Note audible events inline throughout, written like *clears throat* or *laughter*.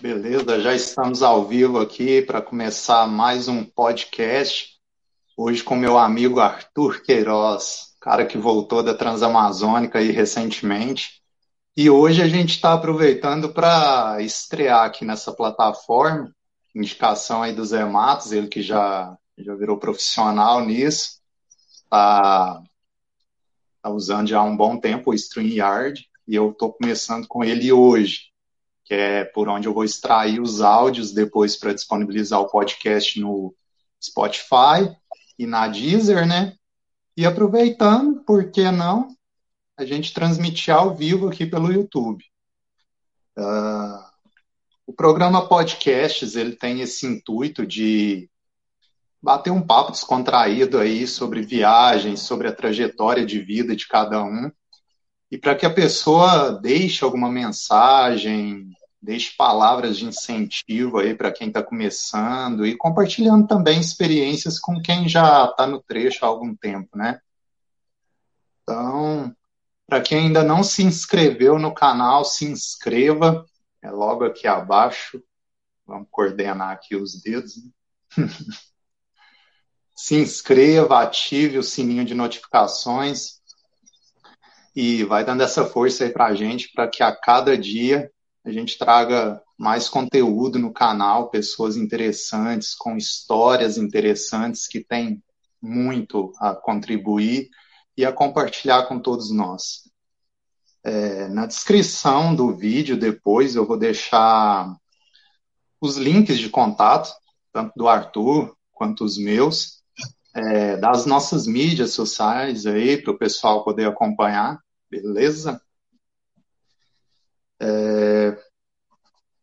Beleza, já estamos ao vivo aqui para começar mais um podcast. Hoje com meu amigo Arthur Queiroz, cara que voltou da Transamazônica aí recentemente. E hoje a gente está aproveitando para estrear aqui nessa plataforma, indicação aí do Zé Matos, ele que já, já virou profissional nisso, está tá usando já há um bom tempo o StreamYard, e eu estou começando com ele hoje que é por onde eu vou extrair os áudios depois para disponibilizar o podcast no Spotify e na Deezer, né? E aproveitando, por que não, a gente transmitir ao vivo aqui pelo YouTube. Uh, o programa Podcasts, ele tem esse intuito de bater um papo descontraído aí sobre viagens, sobre a trajetória de vida de cada um, e para que a pessoa deixe alguma mensagem, deixe palavras de incentivo aí para quem está começando e compartilhando também experiências com quem já está no trecho há algum tempo, né? Então, para quem ainda não se inscreveu no canal, se inscreva, é logo aqui abaixo. Vamos coordenar aqui os dedos. Né? *laughs* se inscreva, ative o sininho de notificações e vai dando essa força aí para a gente para que a cada dia a gente traga mais conteúdo no canal, pessoas interessantes, com histórias interessantes que têm muito a contribuir e a compartilhar com todos nós. É, na descrição do vídeo, depois, eu vou deixar os links de contato, tanto do Arthur quanto os meus, é, das nossas mídias sociais aí, para o pessoal poder acompanhar, beleza? É...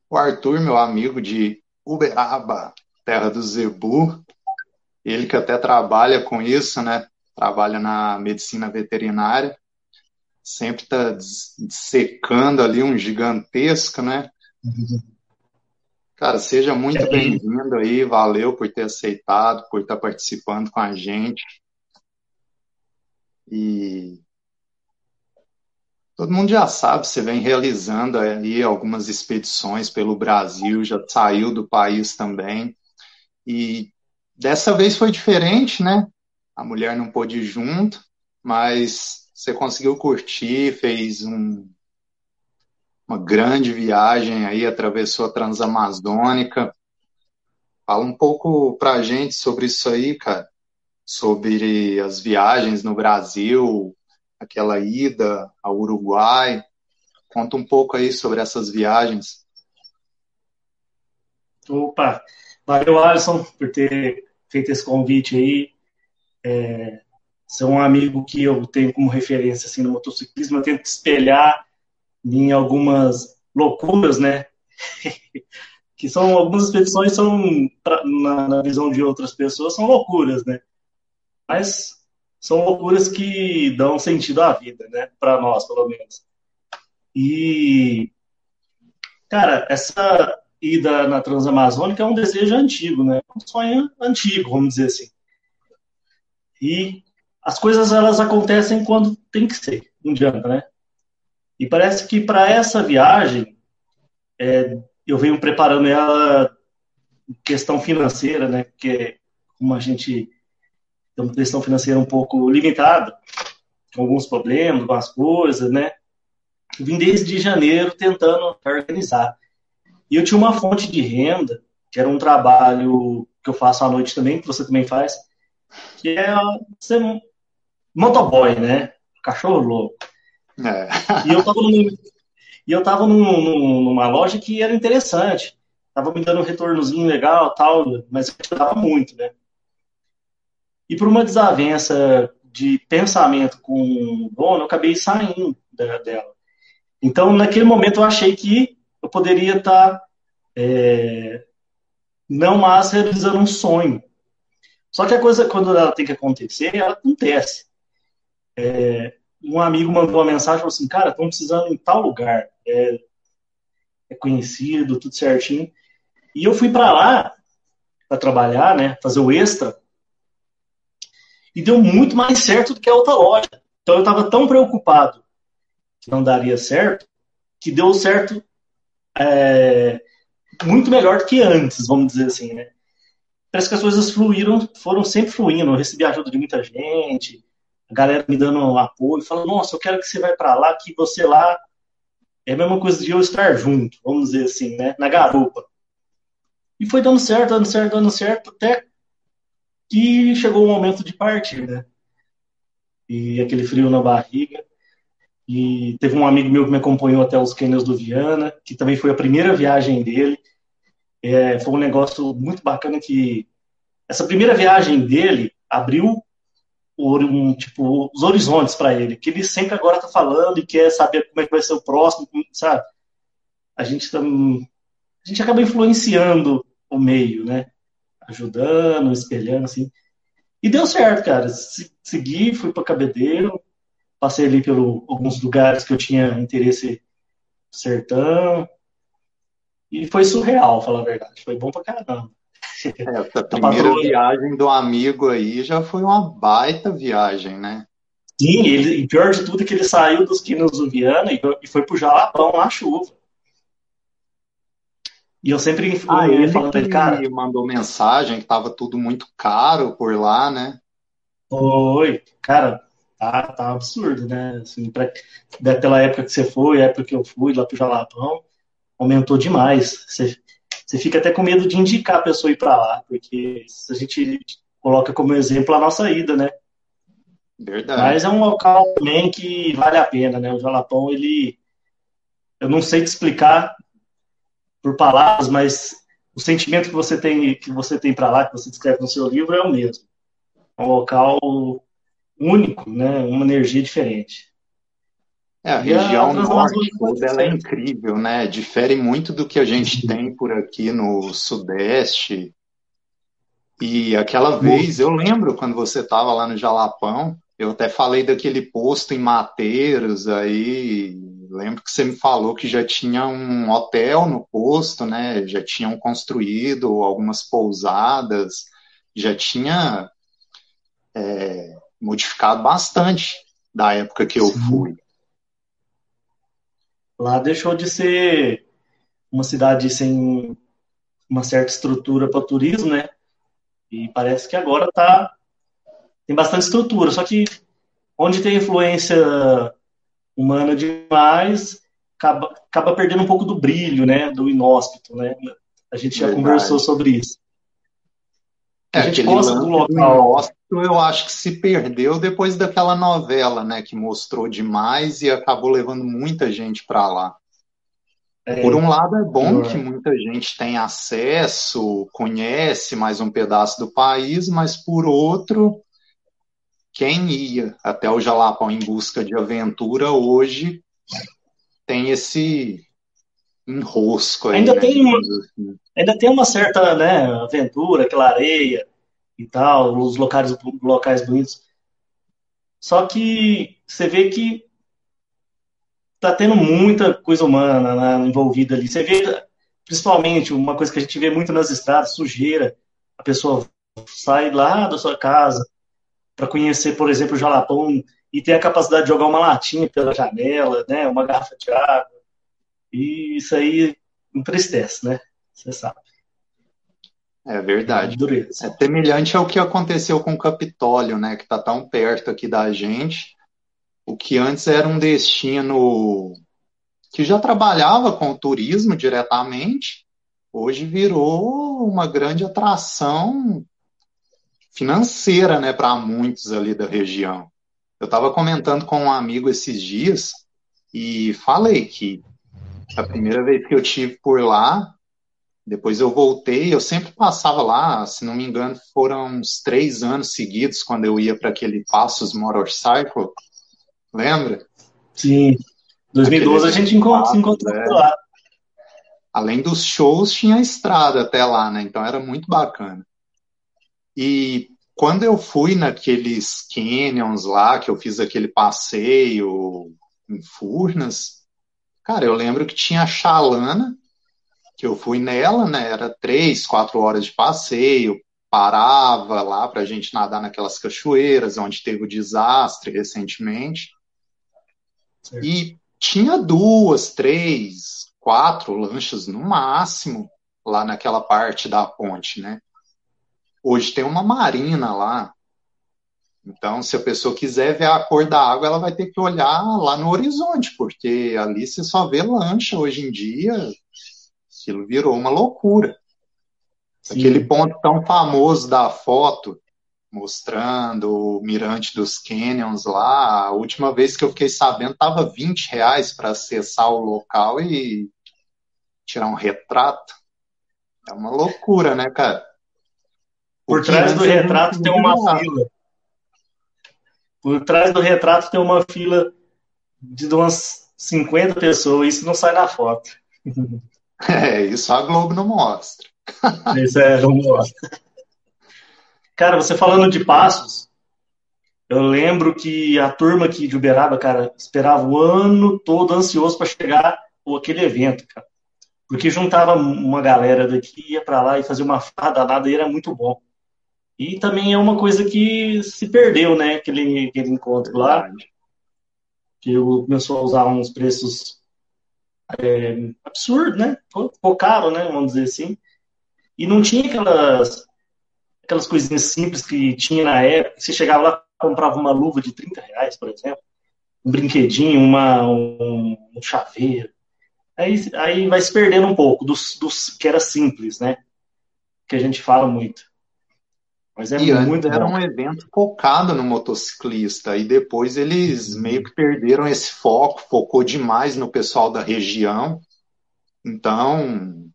O Arthur, meu amigo de Uberaba, terra do Zebu, ele que até trabalha com isso, né? Trabalha na medicina veterinária, sempre está secando ali um gigantesco, né? Cara, seja muito é. bem-vindo aí, valeu por ter aceitado, por estar participando com a gente. E Todo mundo já sabe, você vem realizando aí algumas expedições pelo Brasil, já saiu do país também. E dessa vez foi diferente, né? A mulher não pôde ir junto, mas você conseguiu curtir, fez um, uma grande viagem aí, atravessou a Transamazônica. Fala um pouco pra gente sobre isso aí, cara. Sobre as viagens no Brasil, aquela ida ao Uruguai. Conta um pouco aí sobre essas viagens. Opa, valeu Alisson por ter feito esse convite aí. É, é um amigo que eu tenho como referência assim, no motociclismo, eu tento espelhar em algumas loucuras, né? *laughs* que são algumas expedições são na, na visão de outras pessoas são loucuras, né? Mas são loucuras que dão sentido à vida, né? Para nós, pelo menos. E, cara, essa ida na Transamazônica é um desejo antigo, né? Um sonho antigo, vamos dizer assim. E as coisas elas acontecem quando tem que ser, não adianta, né? E parece que para essa viagem é, eu venho preparando ela questão financeira, né? Porque como a gente tem uma questão financeira um pouco limitada, com alguns problemas, algumas coisas, né? vim desde janeiro tentando organizar. E eu tinha uma fonte de renda, que era um trabalho que eu faço à noite também, que você também faz, que é ser motoboy, né? Cachorro louco. É. E eu tava, num, e eu tava num, num, numa loja que era interessante. Tava me dando um retornozinho legal tal, mas eu dava muito, né? E por uma desavença de pensamento com o dono, eu acabei saindo dela. Então, naquele momento, eu achei que eu poderia estar é, não mais realizando um sonho. Só que a coisa, quando ela tem que acontecer, ela acontece. É, um amigo mandou uma mensagem falou assim: Cara, estão precisando em tal lugar. É, é conhecido, tudo certinho. E eu fui para lá para trabalhar, né, fazer o extra e deu muito mais certo do que a outra loja. Então eu estava tão preocupado que não daria certo, que deu certo é, muito melhor do que antes, vamos dizer assim, né? Parece que as coisas fluíram, foram sempre fluindo. Eu recebi ajuda de muita gente, a galera me dando apoio, falando, nossa, eu quero que você vá para lá, que você lá é a mesma coisa de eu estar junto, vamos dizer assim, né? Na garupa. E foi dando certo, dando certo, dando certo, até que chegou o momento de partir, né? E aquele frio na barriga. E teve um amigo meu que me acompanhou até os cânions do Viana, que também foi a primeira viagem dele. É, foi um negócio muito bacana que essa primeira viagem dele abriu um, tipo, os horizontes para ele, que ele sempre agora está falando e quer saber como é que vai ser o próximo, sabe? A gente tá, a gente acaba influenciando o meio, né? Ajudando, espelhando, assim. E deu certo, cara. Segui, fui para Cabedeiro, passei ali por alguns lugares que eu tinha interesse sertão. E foi surreal, falar a verdade. Foi bom pra caramba. Essa *laughs* primeira viagem do amigo aí já foi uma baita viagem, né? Sim, ele, e pior de tudo é que ele saiu dos Quinos do Viana e, e foi pro Jalapão na chuva. E eu sempre ah, ele falando ele, cara. mandou mensagem que tava tudo muito caro por lá, né? Foi, cara, tá, tá absurdo, né? Assim, pra, daquela época que você foi, a época que eu fui lá pro Jalapão, aumentou demais. Você, você fica até com medo de indicar a pessoa ir para lá, porque a gente coloca como exemplo a nossa ida, né? Verdade. Mas é um local também que vale a pena, né? O Jalapão, ele. Eu não sei te explicar por palavras, mas o sentimento que você tem que você tem para lá, que você descreve no seu livro, é o mesmo. É um local único, né? Uma energia diferente. É, a região norte toda ela é incrível, né? Difere muito do que a gente tem por aqui no sudeste. E aquela vez, eu lembro quando você estava lá no Jalapão, eu até falei daquele posto em Mateiros aí, lembro que você me falou que já tinha um hotel no posto, né? Já tinham construído algumas pousadas, já tinha é, modificado bastante da época que eu Sim. fui. Lá deixou de ser uma cidade sem uma certa estrutura para turismo, né? E parece que agora tá tem bastante estrutura, só que onde tem influência humana demais, acaba, acaba perdendo um pouco do brilho, né, do inóspito, né? A gente já Verdade. conversou sobre isso. É, a gente gosta do local. Do eu acho que se perdeu depois daquela novela, né, que mostrou demais e acabou levando muita gente para lá. É, Por um lado é bom que muita gente tem acesso, conhece mais um pedaço do país, mas por outro, quem ia até o Jalapão em busca de aventura hoje tem esse enrosco aí, ainda né, tem uma, assim. ainda tem uma certa né, aventura, aquela areia e tal, os locais, locais bonitos. Só que você vê que tá tendo muita coisa humana né, envolvida ali. Você vê, principalmente, uma coisa que a gente vê muito nas estradas, sujeira. A pessoa sai lá da sua casa para conhecer, por exemplo, o Jalapão e ter a capacidade de jogar uma latinha pela janela, né, uma garrafa de água. E isso aí entristece, né? Você sabe. É verdade. É, é semelhante ao que aconteceu com o Capitólio, né? Que está tão perto aqui da gente. O que antes era um destino que já trabalhava com o turismo diretamente, hoje virou uma grande atração financeira, né, para muitos ali da região. Eu estava comentando com um amigo esses dias e falei que a primeira vez que eu tive por lá, depois eu voltei, eu sempre passava lá, se não me engano, foram uns três anos seguidos quando eu ia para aquele Passos Motorcycle, lembra? Sim. 2012 a gente encontrou, se encontrou é. lá. Além dos shows, tinha estrada até lá, né? Então era muito bacana. E quando eu fui naqueles canyons lá, que eu fiz aquele passeio em Furnas, cara, eu lembro que tinha a Chalana, que eu fui nela, né? Era três, quatro horas de passeio, parava lá para a gente nadar naquelas cachoeiras, onde teve o desastre recentemente. Certo. E tinha duas, três, quatro lanchas no máximo lá naquela parte da ponte, né? Hoje tem uma marina lá. Então, se a pessoa quiser ver a cor da água, ela vai ter que olhar lá no horizonte, porque ali você só vê lancha hoje em dia. Aquilo virou uma loucura. Sim. Aquele ponto tão famoso da foto, mostrando o mirante dos canyons lá. A última vez que eu fiquei sabendo, estava 20 reais para acessar o local e tirar um retrato. É uma loucura, né, cara? Por trás do retrato tem uma fila. Por trás do retrato tem uma fila de umas 50 pessoas. Isso não sai na foto. *laughs* É, isso a Globo não mostra. *laughs* Isso é, não mostra. Cara, você falando de passos, eu lembro que a turma aqui de Uberaba, cara, esperava o ano todo ansioso para chegar aquele evento, cara. Porque juntava uma galera daqui, ia para lá e fazia uma farra danada e era muito bom. E também é uma coisa que se perdeu, né? Aquele, aquele encontro lá. Que começou a usar uns preços é, absurdos, né? Ficou caro, né? Vamos dizer assim. E não tinha aquelas aquelas coisinhas simples que tinha na época. Você chegava lá, comprava uma luva de 30 reais, por exemplo, um brinquedinho, uma, um, um chaveiro. Aí, aí vai se perdendo um pouco dos, dos que era simples, né? Que a gente fala muito. Mas é e muito era um evento focado no motociclista, e depois eles uhum. meio que perderam esse foco, focou demais no pessoal da região. Então,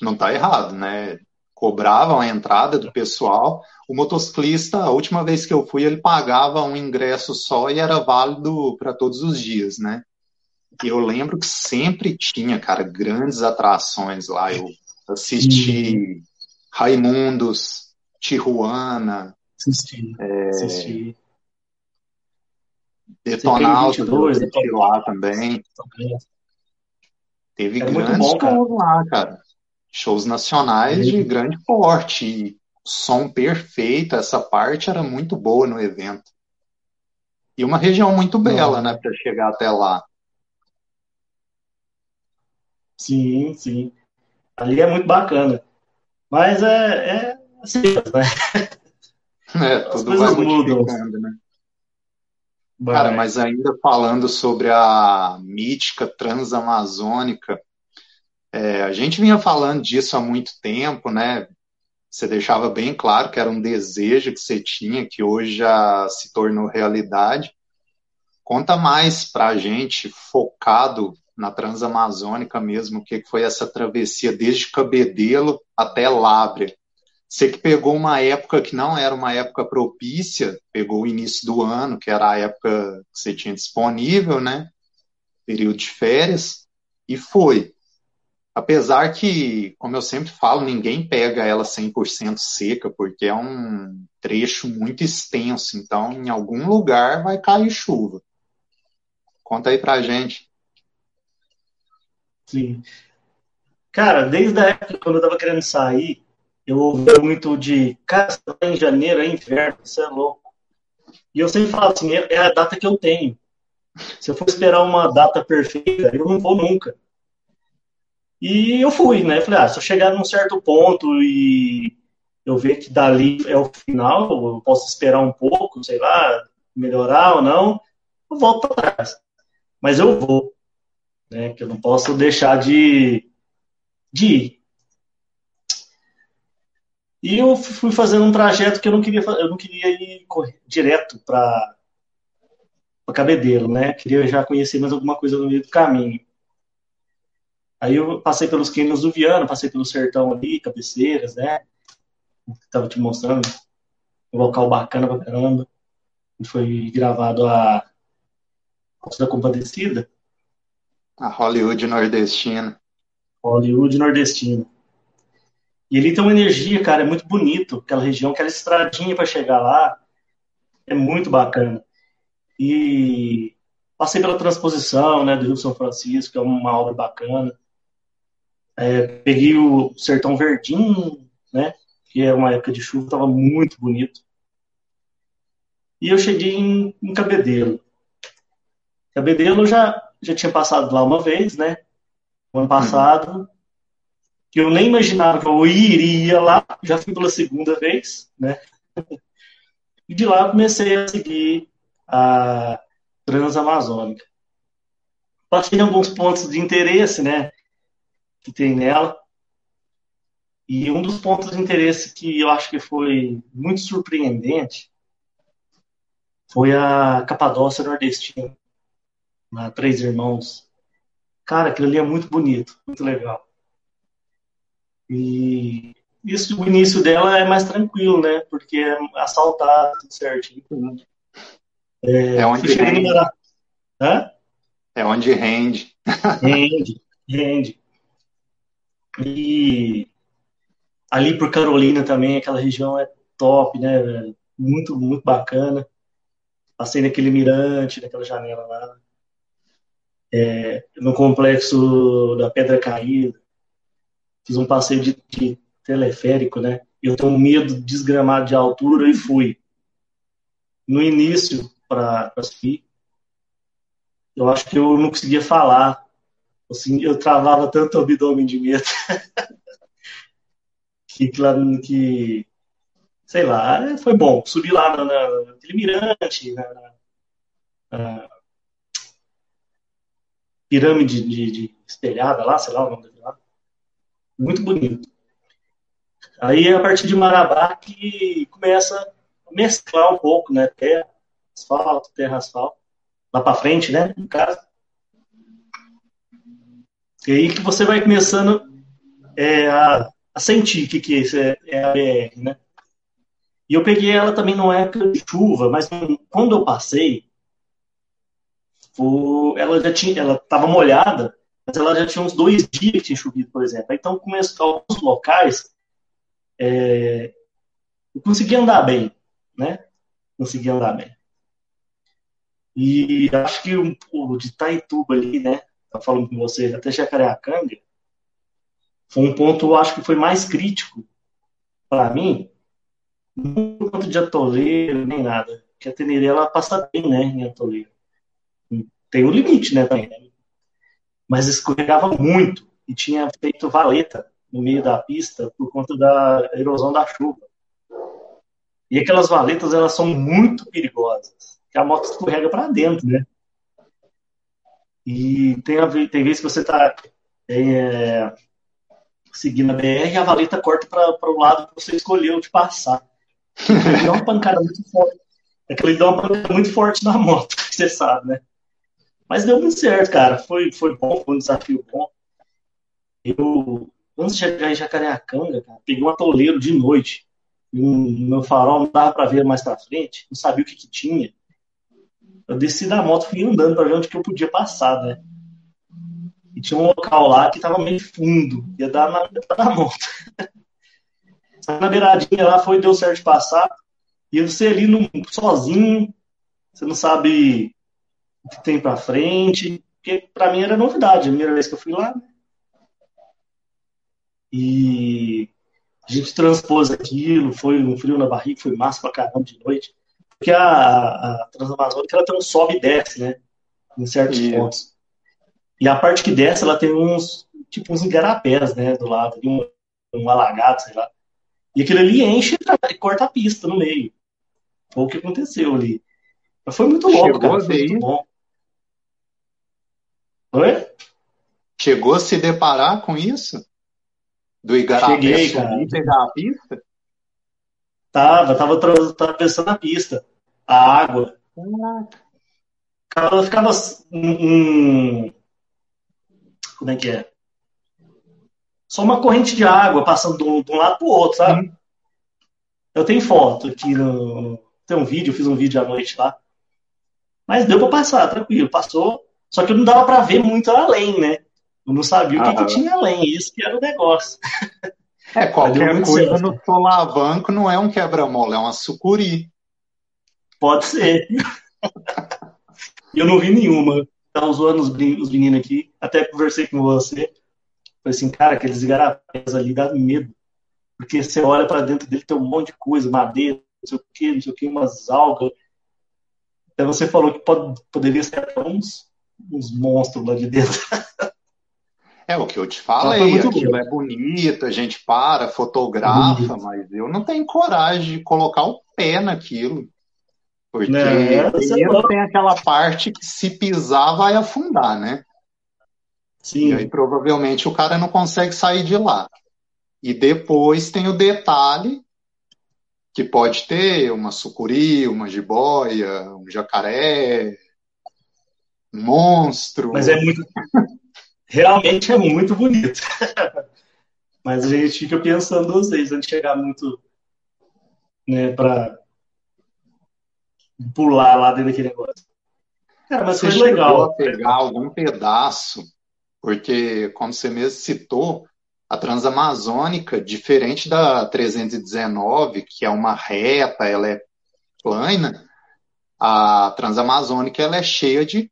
não está errado, né? cobravam a entrada do pessoal. O motociclista, a última vez que eu fui, ele pagava um ingresso só e era válido para todos os dias, né? E eu lembro que sempre tinha, cara, grandes atrações lá. Eu assisti Raimundos, Tijuana. Assisti. É, assisti. Detonautas, lá também. Teve Era grandes bom, lá, cara shows nacionais de grande porte. Som perfeito, essa parte era muito boa no evento. E uma região muito bela, né, para chegar até lá. Sim, sim. Ali é muito bacana. Mas é, é né? É, tudo vai modificando, né? Cara, mas ainda falando sobre a mítica transamazônica, é, a gente vinha falando disso há muito tempo, né? Você deixava bem claro que era um desejo que você tinha, que hoje já se tornou realidade. Conta mais para a gente, focado na Transamazônica mesmo, o que foi essa travessia desde Cabedelo até Lábrea. Você que pegou uma época que não era uma época propícia, pegou o início do ano, que era a época que você tinha disponível, né? Período de férias, e foi. Apesar que, como eu sempre falo, ninguém pega ela 100% seca, porque é um trecho muito extenso, então em algum lugar vai cair chuva. Conta aí pra gente. Sim. Cara, desde a época quando eu tava querendo sair, eu ouvi muito de, cara, em janeiro, é inverno, você é louco. E eu sempre falo assim, é, é a data que eu tenho. Se eu for esperar uma data perfeita, eu não vou nunca. E eu fui, né? Falei, ah, se eu chegar num certo ponto e eu ver que dali é o final, eu posso esperar um pouco, sei lá, melhorar ou não, eu volto para trás. Mas eu vou, né? Que eu não posso deixar de, de ir. E eu fui fazendo um trajeto que eu não queria, eu não queria ir direto para Cabedelo, né? Queria já conhecer mais alguma coisa no meio do caminho. Aí eu passei pelos cânions do Viana, passei pelo sertão ali, cabeceiras, né? Tava te mostrando um local bacana pra caramba. Foi gravado a Costa da Compadecida. A Hollywood nordestina. Hollywood nordestina. E ele tem uma energia, cara, é muito bonito, aquela região, aquela estradinha para chegar lá, é muito bacana. E passei pela transposição, né, do Rio São Francisco, que é uma obra bacana. É, peguei o Sertão Verdinho, né? Que é uma época de chuva, estava muito bonito. E eu cheguei em, em Cabedelo. Cabedelo eu já, já tinha passado lá uma vez, né? No ano passado. Que eu nem imaginava que eu iria lá, já fui pela segunda vez, né? E de lá comecei a seguir a Transamazônica. Passei em alguns pontos de interesse, né? Que tem nela. E um dos pontos de interesse que eu acho que foi muito surpreendente foi a Capadócia Nordestina, na Três Irmãos. Cara, aquilo ali é muito bonito, muito legal. E isso, o início dela é mais tranquilo, né? Porque é assaltado, tudo certinho. É, é onde rende. Hã? É onde rende. Rende, rende. E ali por Carolina também, aquela região é top, né, velho? Muito, muito bacana. Passei naquele mirante, naquela janela lá. É, no complexo da Pedra Caída. Fiz um passeio de, de teleférico, né? Eu tenho medo desgramado de altura e fui. No início, para subir, eu acho que eu não conseguia falar. Assim, eu travava tanto o abdômen de medo. *laughs* que, que, sei lá, foi bom. Subi lá na, na, naquele mirante, na, na, na pirâmide de, de, espelhada lá, sei lá o nome. Muito bonito. Aí, a partir de Marabá, que começa a mesclar um pouco, né? Terra, asfalto, terra, asfalto. Lá para frente, né? No caso. E aí que você vai começando é, a, a, sentir o que, que é, é, é a BR, né? E eu peguei ela também numa época de chuva, mas quando eu passei, foi, ela já tinha, ela estava molhada, ela já tinha uns dois dias que tinha chovido, por exemplo. Então começou alguns locais é, eu consegui andar bem, né? Consegui andar bem. E acho que o, o de Taituba ali, né? Tá falando com você, até Jacareacanga, foi um ponto, eu acho que foi mais crítico para mim, não conta de atoleiro, nem nada. Porque a Tenerê, ela passa bem, né, em atoleiro. Tem um limite, né, também. Né? Mas escorregava muito e tinha feito valeta no meio da pista por conta da erosão da chuva. E aquelas valetas, elas são muito perigosas, que a moto escorrega para dentro, né? E tem, a, tem vezes que você está é, seguindo a BR e a valeta corta para o lado que você escolheu de passar. Ele dá uma pancada muito forte. É que ele dá uma pancada muito forte na moto, *laughs* você sabe, né? Mas deu muito certo, cara. Foi, foi bom, foi um desafio bom. Eu Antes de chegar em Jacareacanga, cara, peguei um atoleiro de noite. Um, meu farol não dava para ver mais para frente, não sabia o que, que tinha. Eu desci da moto, fui andando para ver onde que eu podia passar, né? E tinha um local lá que tava meio fundo, ia dar na, na moto. *laughs* na beiradinha lá foi, deu certo de passar. E você ali no, sozinho, você não sabe o que tem para frente, porque para mim era novidade, a primeira vez que eu fui lá, né? E a gente transpôs aquilo, foi um frio na barriga, foi massa pra caramba de noite. Porque a, a Transamazônica ela tem um sobe e desce, né? Em certos e... pontos. E a parte que desce, ela tem uns, tipo, uns igarapés, né? Do lado, um, um alagado, sei lá. E aquilo ali enche e corta a pista no meio. Foi o que aconteceu ali. Mas foi muito louco, Chegou cara. Foi muito bom. Oi? Chegou a se deparar com isso? Do Igarapé Cheguei, cara. pegar a pista? Tava, tava atravessando a pista. A água. Ela ficava um, como é que é? Só uma corrente de água passando de um, de um lado pro outro, sabe? Uhum. Eu tenho foto aqui no. Tem um vídeo, eu fiz um vídeo à noite lá. Mas deu para passar, tranquilo, passou. Só que não dava para ver muito além, né? Eu não sabia o que, que, tinha além, isso que era o negócio. *laughs* É, qualquer coisa certo. no solavanco não é um quebra-mola, é uma sucuri. Pode ser. eu não vi nenhuma. Estava zoando os, os meninos aqui, até conversei com você. Falei assim, cara, aqueles igarapés ali dá medo. Porque você olha para dentro dele, tem um monte de coisa, madeira, não sei o que, não sei o que, umas algas. Até você falou que pode, poderia ser uns, uns monstros lá de dentro. É o que eu te falei, aquilo é bonito, a gente para, fotografa, mas eu não tenho coragem de colocar o pé naquilo. Porque não, primeiro tem aquela parte que se pisar vai afundar, né? Sim. E aí provavelmente o cara não consegue sair de lá. E depois tem o detalhe que pode ter uma sucuri, uma jiboia, um jacaré, monstro. Mas é muito. Realmente é muito bonito. *laughs* Mas a gente fica pensando duas vezes antes de chegar muito né, para pular lá dentro daquele negócio. Cara, mas você foi legal. A pegar algum pedaço, porque, como você mesmo citou, a Transamazônica, diferente da 319, que é uma reta, ela é plana, a Transamazônica ela é cheia de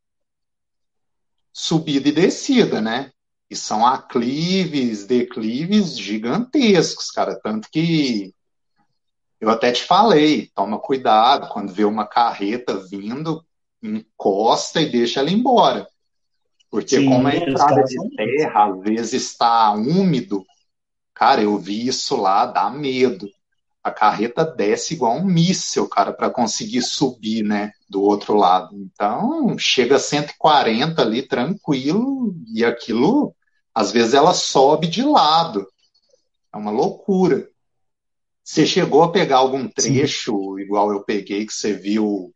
subida e descida, né? E são aclives, declives gigantescos, cara. Tanto que eu até te falei, toma cuidado quando vê uma carreta vindo, encosta e deixa ela embora. Porque Sim, como a entrada de terra às vezes está úmido, cara, eu vi isso lá, dá medo. A carreta desce igual um míssil, cara, para conseguir subir, né, do outro lado. Então, chega a 140 ali tranquilo e aquilo, às vezes ela sobe de lado. É uma loucura. Você chegou a pegar algum trecho, Sim. igual eu peguei, que você viu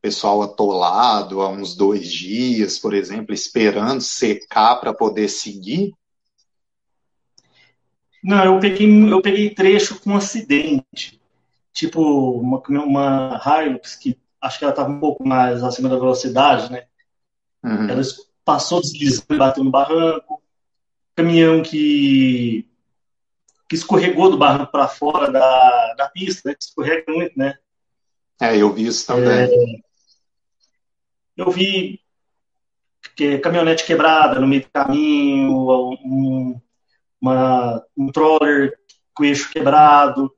pessoal atolado há uns dois dias, por exemplo, esperando secar para poder seguir? Não, eu peguei, eu peguei trecho com acidente. Tipo, uma, uma Hilux que acho que ela estava um pouco mais acima da velocidade, né? Uhum. Ela passou deslizando e bateu no barranco. Caminhão que, que escorregou do barranco para fora da, da pista, né? Que escorrega muito, né? É, eu vi isso também. É, eu vi que, caminhonete quebrada no meio do caminho, um, uma, um troller com eixo quebrado.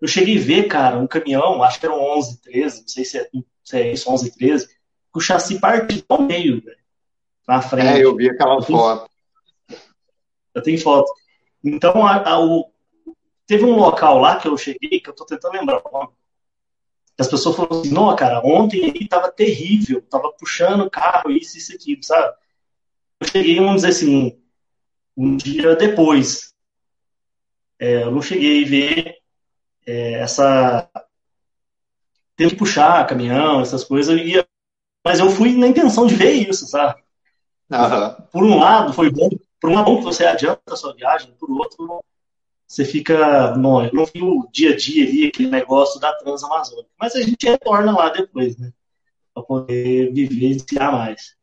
Eu cheguei a ver, cara, um caminhão, acho que era um 11, 13, não sei se é, se é isso, 11, 13, com o chassi partido ao meio, velho, na frente. É, eu vi aquela eu foto. Tenho, eu tenho foto. Então, a, a, o, teve um local lá que eu cheguei, que eu tô tentando lembrar o nome, as pessoas falaram assim, não, cara, ontem ele tava terrível, tava puxando o carro, isso, isso, aquilo, sabe? Eu cheguei, vamos dizer assim, um dia depois. É, eu não cheguei a ver é, essa. Tendo que puxar caminhão, essas coisas, eu ia... mas eu fui na intenção de ver isso, sabe? Uhum. Por um lado, foi bom, por um lado, você adianta a sua viagem, por outro, você fica. Não, eu não vi o dia a dia ali, aquele negócio da Transamazônica. Mas a gente retorna lá depois, né? Pra poder vivenciar mais.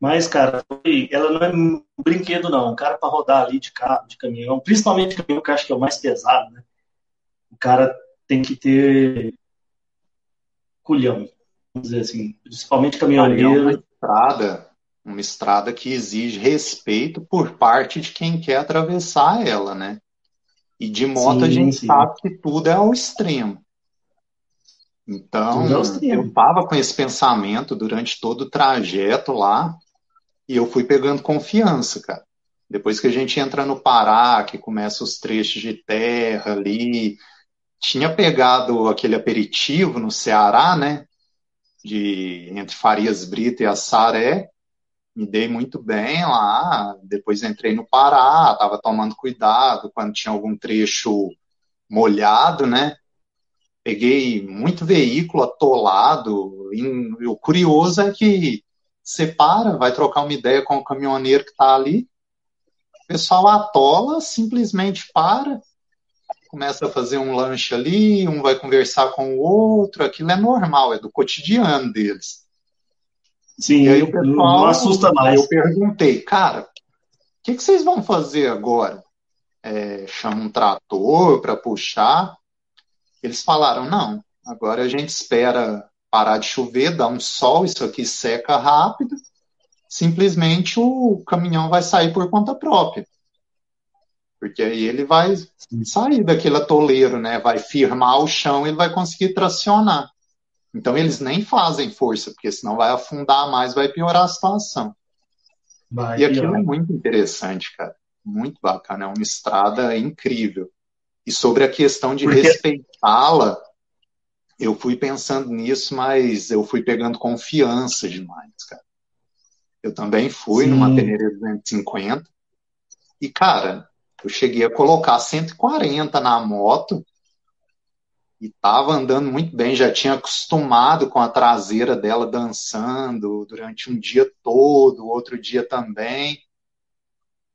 Mas, cara, ela não é um brinquedo, não. O cara para rodar ali de carro, de caminhão, principalmente caminhão que eu acho que é o mais pesado, né? O cara tem que ter culhão, vamos dizer assim. Principalmente caminhoneiro. Estrada, uma estrada que exige respeito por parte de quem quer atravessar ela, né? E de moto sim, a gente sim. sabe que tudo é ao extremo. Então, é eu estava com esse pensamento durante todo o trajeto lá e eu fui pegando confiança, cara. Depois que a gente entra no Pará, que começa os trechos de terra ali, tinha pegado aquele aperitivo no Ceará, né? De entre Farias Brito e Assaré, me dei muito bem lá. Depois entrei no Pará, estava tomando cuidado quando tinha algum trecho molhado, né? Peguei muito veículo atolado. E o curioso é que você para, vai trocar uma ideia com o caminhoneiro que está ali. O pessoal atola, simplesmente para, começa a fazer um lanche ali, um vai conversar com o outro, aquilo é normal, é do cotidiano deles. Sim, e aí o pessoal, não assusta mais. Eu perguntei, cara, o que, que vocês vão fazer agora? É, chama um trator para puxar? Eles falaram, não, agora a gente espera parar de chover, dar um sol, isso aqui seca rápido, simplesmente o caminhão vai sair por conta própria. Porque aí ele vai sair daquele atoleiro, né? Vai firmar o chão, ele vai conseguir tracionar. Então eles nem fazem força, porque senão vai afundar mais, vai piorar a situação. e aquilo é muito interessante, cara. Muito bacana. É uma estrada incrível. E sobre a questão de Porque... respeitá-la, eu fui pensando nisso, mas eu fui pegando confiança demais, cara. Eu também fui Sim. numa Tenere 250. E, cara, eu cheguei a colocar 140 na moto e tava andando muito bem, já tinha acostumado com a traseira dela dançando durante um dia todo, outro dia também.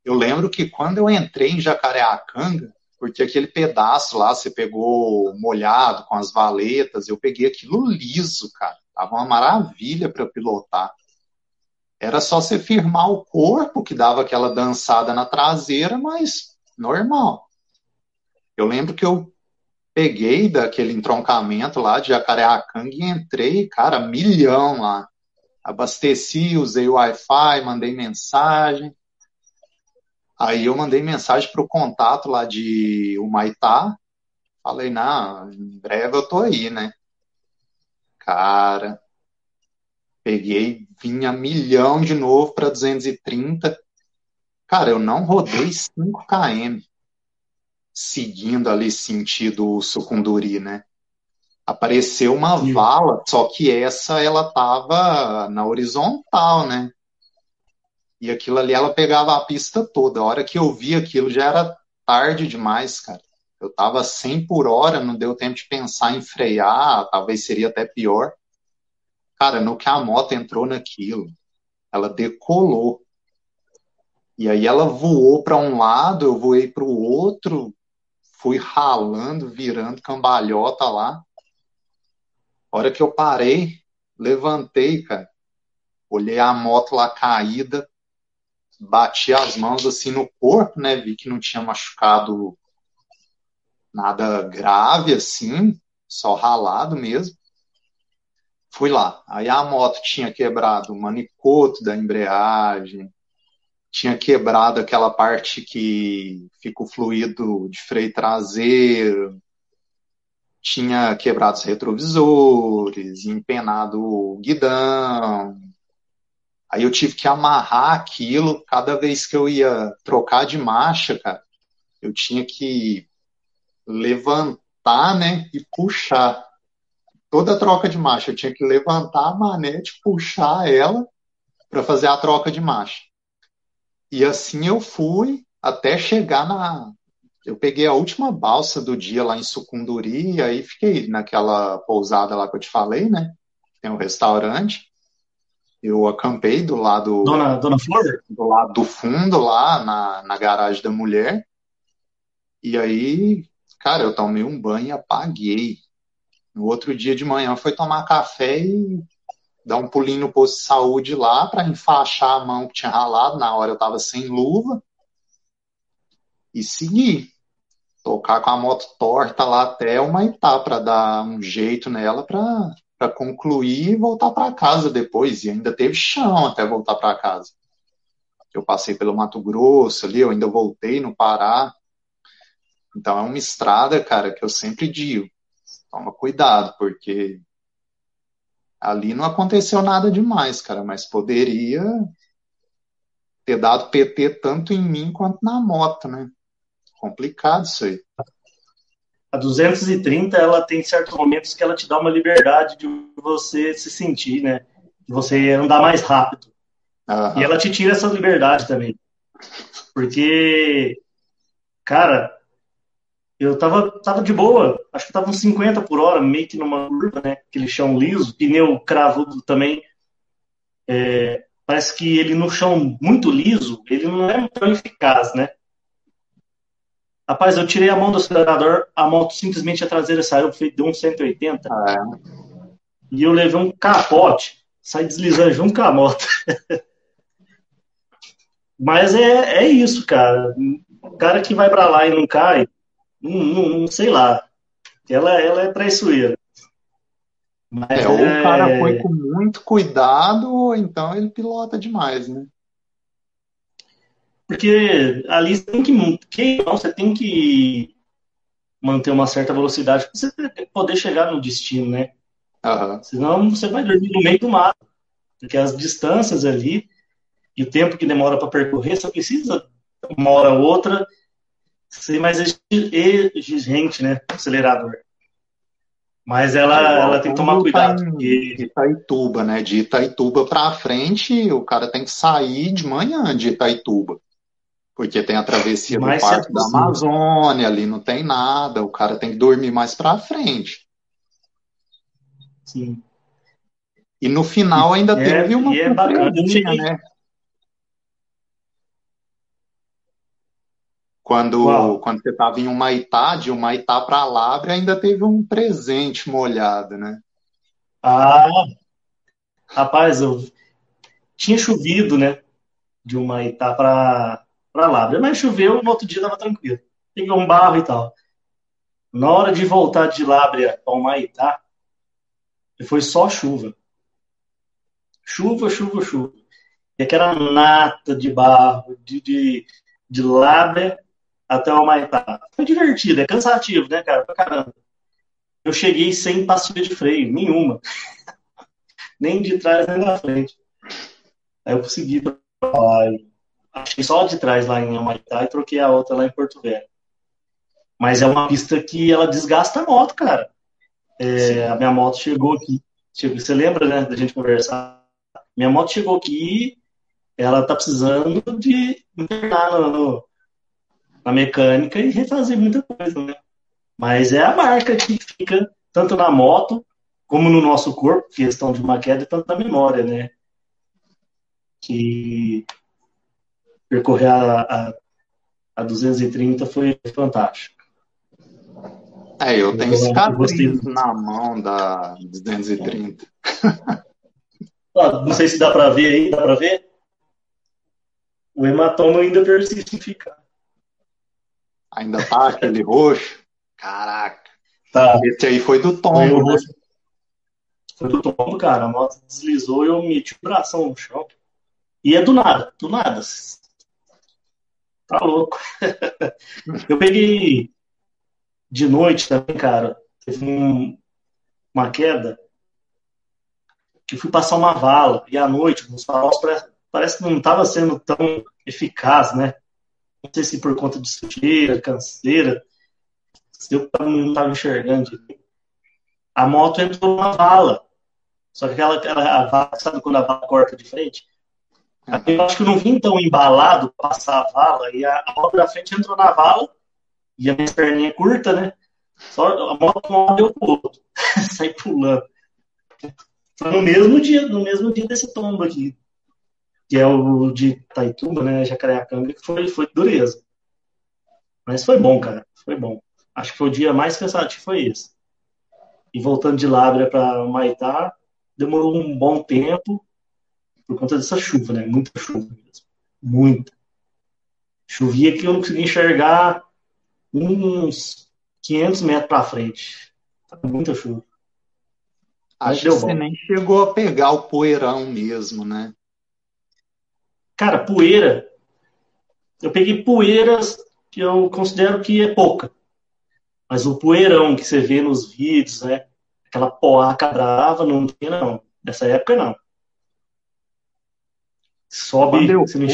Eu lembro que quando eu entrei em Jacareacanga, porque aquele pedaço lá você pegou molhado com as valetas, eu peguei aquilo liso, cara. Tava uma maravilha para pilotar. Era só você firmar o corpo que dava aquela dançada na traseira, mas normal. Eu lembro que eu peguei daquele entroncamento lá de Jacareacanga e entrei, cara, milhão lá. Abasteci, usei o Wi-Fi, mandei mensagem. Aí eu mandei mensagem para o contato lá de Humaitá. Falei, não, em breve eu tô aí, né? Cara, peguei, vinha milhão de novo para 230. Cara, eu não rodei 5 km seguindo ali sentido Sucunduri, né? Apareceu uma Sim. vala, só que essa ela tava na horizontal, né? E aquilo ali ela pegava a pista toda. A hora que eu vi aquilo já era tarde demais, cara. Eu tava 100 por hora, não deu tempo de pensar em frear, talvez seria até pior. Cara, no que a moto entrou naquilo, ela decolou. E aí ela voou para um lado, eu voei para o outro, fui ralando, virando cambalhota lá. A hora que eu parei, levantei, cara, olhei a moto lá caída, bati as mãos assim no corpo, né? Vi que não tinha machucado nada grave assim, só ralado mesmo. Fui lá. Aí a moto tinha quebrado o manicoto da embreagem, tinha quebrado aquela parte que fica o fluido de freio traseiro, tinha quebrado os retrovisores, empenado o guidão. Aí eu tive que amarrar aquilo cada vez que eu ia trocar de marcha, cara. Eu tinha que levantar, né, e puxar. Toda troca de marcha eu tinha que levantar a manete, puxar ela para fazer a troca de marcha. E assim eu fui até chegar na. Eu peguei a última balsa do dia lá em Sucunduri, e aí fiquei naquela pousada lá que eu te falei, né? Tem um restaurante. Eu acampei do lado. Dona, Dona Flor? Do lado do fundo, lá na, na garagem da mulher. E aí, cara, eu tomei um banho e apaguei. No outro dia de manhã foi tomar café e dar um pulinho no posto de saúde lá para enfaixar a mão que tinha ralado. Na hora eu estava sem luva. E seguir. Tocar com a moto torta lá até uma etapa para dar um jeito nela para concluir e voltar para casa depois. E ainda teve chão até voltar para casa. Eu passei pelo Mato Grosso ali, eu ainda voltei no Pará. Então é uma estrada, cara, que eu sempre digo. Toma cuidado, porque ali não aconteceu nada demais, cara, mas poderia ter dado PT tanto em mim quanto na moto, né? Complicado isso aí. A 230, ela tem certos momentos que ela te dá uma liberdade de você se sentir, né? De você andar mais rápido. Uhum. E ela te tira essa liberdade também. Porque, cara, eu tava, tava de boa, acho que tava uns 50 por hora, meio que numa curva, né? Aquele chão liso, pneu cravudo também. É, parece que ele no chão muito liso, ele não é tão eficaz, né? Rapaz, eu tirei a mão do acelerador, a moto simplesmente a traseira saiu, deu um 180. Ah, é. E eu levei um capote, saí deslizando junto com a moto. *laughs* Mas é, é isso, cara. O cara que vai para lá e não cai, não, não, não, sei lá. Ela, ela é traiçoeira. Mas é, ou é... o cara foi com muito cuidado, ou então ele pilota demais, né? Porque ali você tem que, não, você tem que manter uma certa velocidade para você poder chegar no destino, né? Uhum. Senão você vai dormir no meio do mato. Porque as distâncias ali E o tempo que demora para percorrer, só precisa uma hora ou outra ser mais exigente, né? Acelerador. Mas ela, é ela tem que tomar cuidado. Porque... Itaituba, né? De Itaituba para frente, o cara tem que sair de manhã de Itaituba. Porque tem a travessia do Parque da Amazônia, ali não tem nada, o cara tem que dormir mais para frente. Sim. E no final ainda é, teve uma é bacana, né? Quando, quando você estava em Humaitá, de Humaitá para Lábrea, ainda teve um presente molhado, né? Ah, rapaz, eu tinha chovido, né? De Humaitá para Lábrea, mas choveu, no outro dia estava tranquilo. Pegou um barro e tal. Na hora de voltar de Lábrea para Humaitá, foi só chuva. Chuva, chuva, chuva. E aquela nata de barro, de, de, de Lábrea até o Maitá. Foi divertido, é cansativo, né, cara? Pra caramba. Eu cheguei sem pastilha de freio, nenhuma. *laughs* nem de trás, nem da frente. Aí eu consegui lá. Achei só de trás lá em Amaitá e troquei a outra lá em Porto Velho. Mas é uma pista que ela desgasta a moto, cara. É, a minha moto chegou aqui. Você lembra, né, da gente conversar? Minha moto chegou aqui, ela tá precisando de internar no, na mecânica e refazer muita coisa, né? Mas é a marca que fica tanto na moto como no nosso corpo, questão de uma queda e tanto na memória, né? Que percorrer a, a, a 230 foi fantástico. É, eu tenho cicatriz na mão da 230. *laughs* Ah, não sei se dá para ver aí, dá para ver? O hematoma ainda persiste em ficar. Ainda tá aquele *laughs* roxo? Caraca. Tá. Esse aí foi do tombo, foi, né? foi do tombo, cara. A moto deslizou e eu meti o bração no chão. E é do nada, do nada. Tá louco. *laughs* eu peguei de noite também, cara. Teve um, uma queda que fui passar uma vala. E à noite, os faróis parece que não estava sendo tão eficaz, né? não sei se por conta de sujeira, canseira, se eu não estava enxergando. A moto entrou numa vala. Só que aquela, a vala, sabe quando a vala corta de frente? Eu acho que eu não vim tão embalado passar a vala e a, moto da frente entrou na vala e a minha perninha é curta, né? Só a moto não deu pro outro. *laughs* Saí pulando. Foi no mesmo dia, no mesmo dia desse tombo aqui que é o de Taituba, né, Jacareacanga, que foi, foi dureza. Mas foi bom, cara, foi bom. Acho que foi o dia mais cansativo, foi esse. E voltando de Lábrea para Maitá, demorou um bom tempo por conta dessa chuva, né? Muita chuva mesmo. Muita. Chovia que eu não conseguia enxergar uns 500 metros para frente. Muita chuva. Acho que você nem chegou a pegar o poeirão mesmo, né? Cara, poeira. Eu peguei poeiras que eu considero que é pouca. Mas o poeirão que você vê nos vídeos, né? Aquela poaca brava, não tinha, não. Nessa época, não. Sobe, quando você não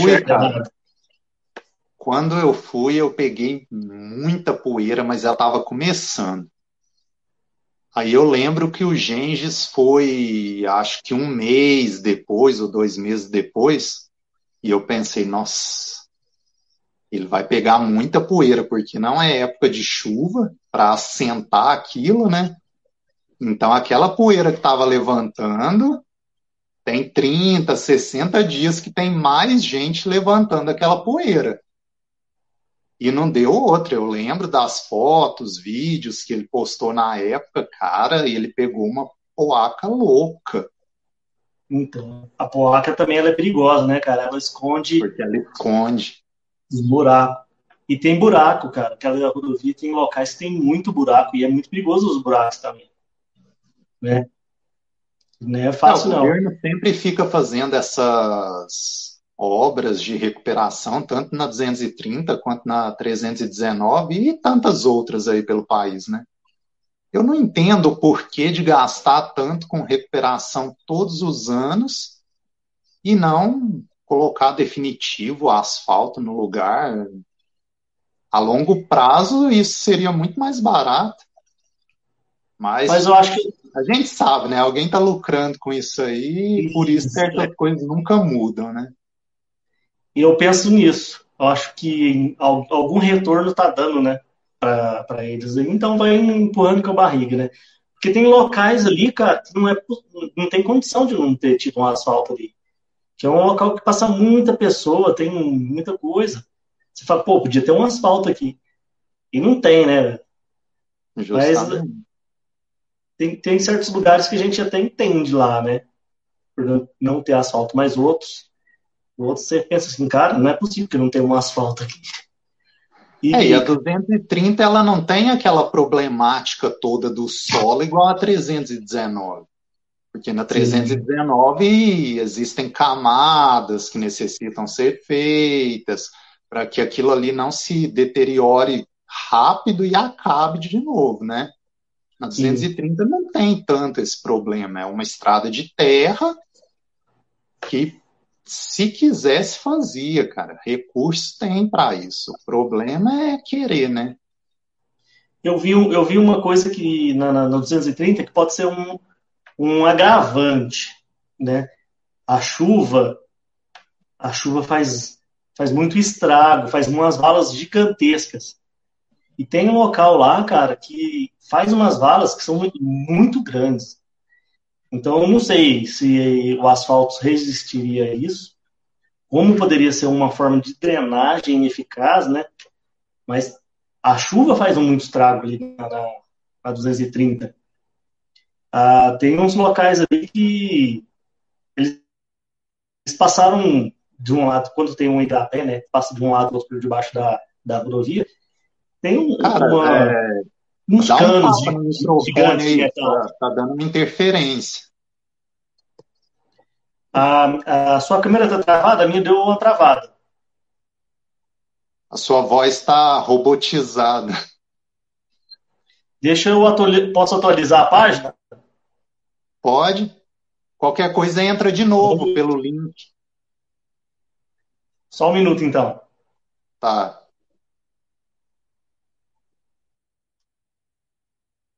Quando eu fui, eu peguei muita poeira, mas ela estava começando. Aí eu lembro que o Genges foi, acho que um mês depois, ou dois meses depois, e eu pensei, nossa, ele vai pegar muita poeira, porque não é época de chuva para assentar aquilo, né? Então aquela poeira que estava levantando, tem 30, 60 dias que tem mais gente levantando aquela poeira. E não deu outra. Eu lembro das fotos, vídeos que ele postou na época, cara, e ele pegou uma poaca louca. Então, a poaca também ela é perigosa, né, cara? Ela esconde. Porque ela esconde. Os buracos. E tem buraco, cara. Aquela rodovia tem locais que tem muito buraco e é muito perigoso os buracos também. Né? Não é fácil, não. O governo sempre fica fazendo essas obras de recuperação, tanto na 230 quanto na 319 e tantas outras aí pelo país, né? Eu não entendo o porquê de gastar tanto com recuperação todos os anos e não colocar definitivo o asfalto no lugar. A longo prazo, isso seria muito mais barato. Mas, Mas eu acho que. A gente sabe, né? Alguém está lucrando com isso aí, e por isso certas é. coisas nunca mudam, né? E eu penso nisso. Eu acho que algum retorno está dando, né? Para eles. Então vai empurrando com a barriga, né? Porque tem locais ali, cara, que não, é, não tem condição de não ter tipo um asfalto ali. Que é um local que passa muita pessoa, tem muita coisa. Você fala, pô, podia ter um asfalto aqui. E não tem, né? Justamente. Mas tem, tem certos lugares que a gente até entende lá, né? Por não ter asfalto, mas outros, outros você pensa assim, cara, não é possível que não tenha um asfalto aqui. E... É, e a 230 ela não tem aquela problemática toda do solo igual a 319. Porque na 319 Sim. existem camadas que necessitam ser feitas para que aquilo ali não se deteriore rápido e acabe de novo, né? Na 230 Sim. não tem tanto esse problema. É uma estrada de terra que, se quisesse, fazia, cara. Recursos tem para isso. O problema é querer, né? Eu vi, eu vi uma coisa que na, na, na 230 que pode ser um, um agravante, né? A chuva, a chuva faz, faz muito estrago, faz umas valas gigantescas. E tem um local lá, cara, que faz umas valas que são muito, muito grandes. Então, eu não sei se o asfalto resistiria a isso, como poderia ser uma forma de drenagem eficaz, né? Mas a chuva faz um muito estrago ali na, na 230. Ah, tem uns locais ali que eles, eles passaram de um lado, quando tem um igrapé, né? Passa de um lado outro por debaixo da, da rodovia, tem Cara, uma, é... uns Dá canos um de, gigantes de metal. Tá, tá, dando uma interferência. A, a sua câmera está travada? A minha deu uma travada. A sua voz está robotizada. Deixa eu atualizar. Posso atualizar a página? Pode. Qualquer coisa entra de novo pelo link. Só um minuto, então. Tá.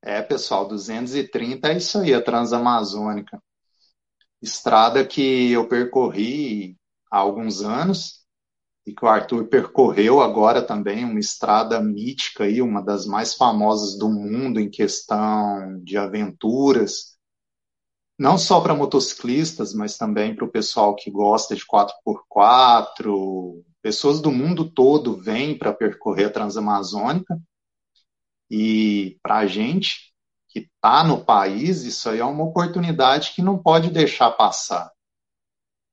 É, pessoal, 230 é isso aí, a Transamazônica. Estrada que eu percorri há alguns anos e que o Arthur percorreu agora também, uma estrada mítica aí, uma das mais famosas do mundo em questão de aventuras, não só para motociclistas, mas também para o pessoal que gosta de 4x4, pessoas do mundo todo vêm para percorrer a Transamazônica e para a gente que está no país, isso aí é uma oportunidade que não pode deixar passar.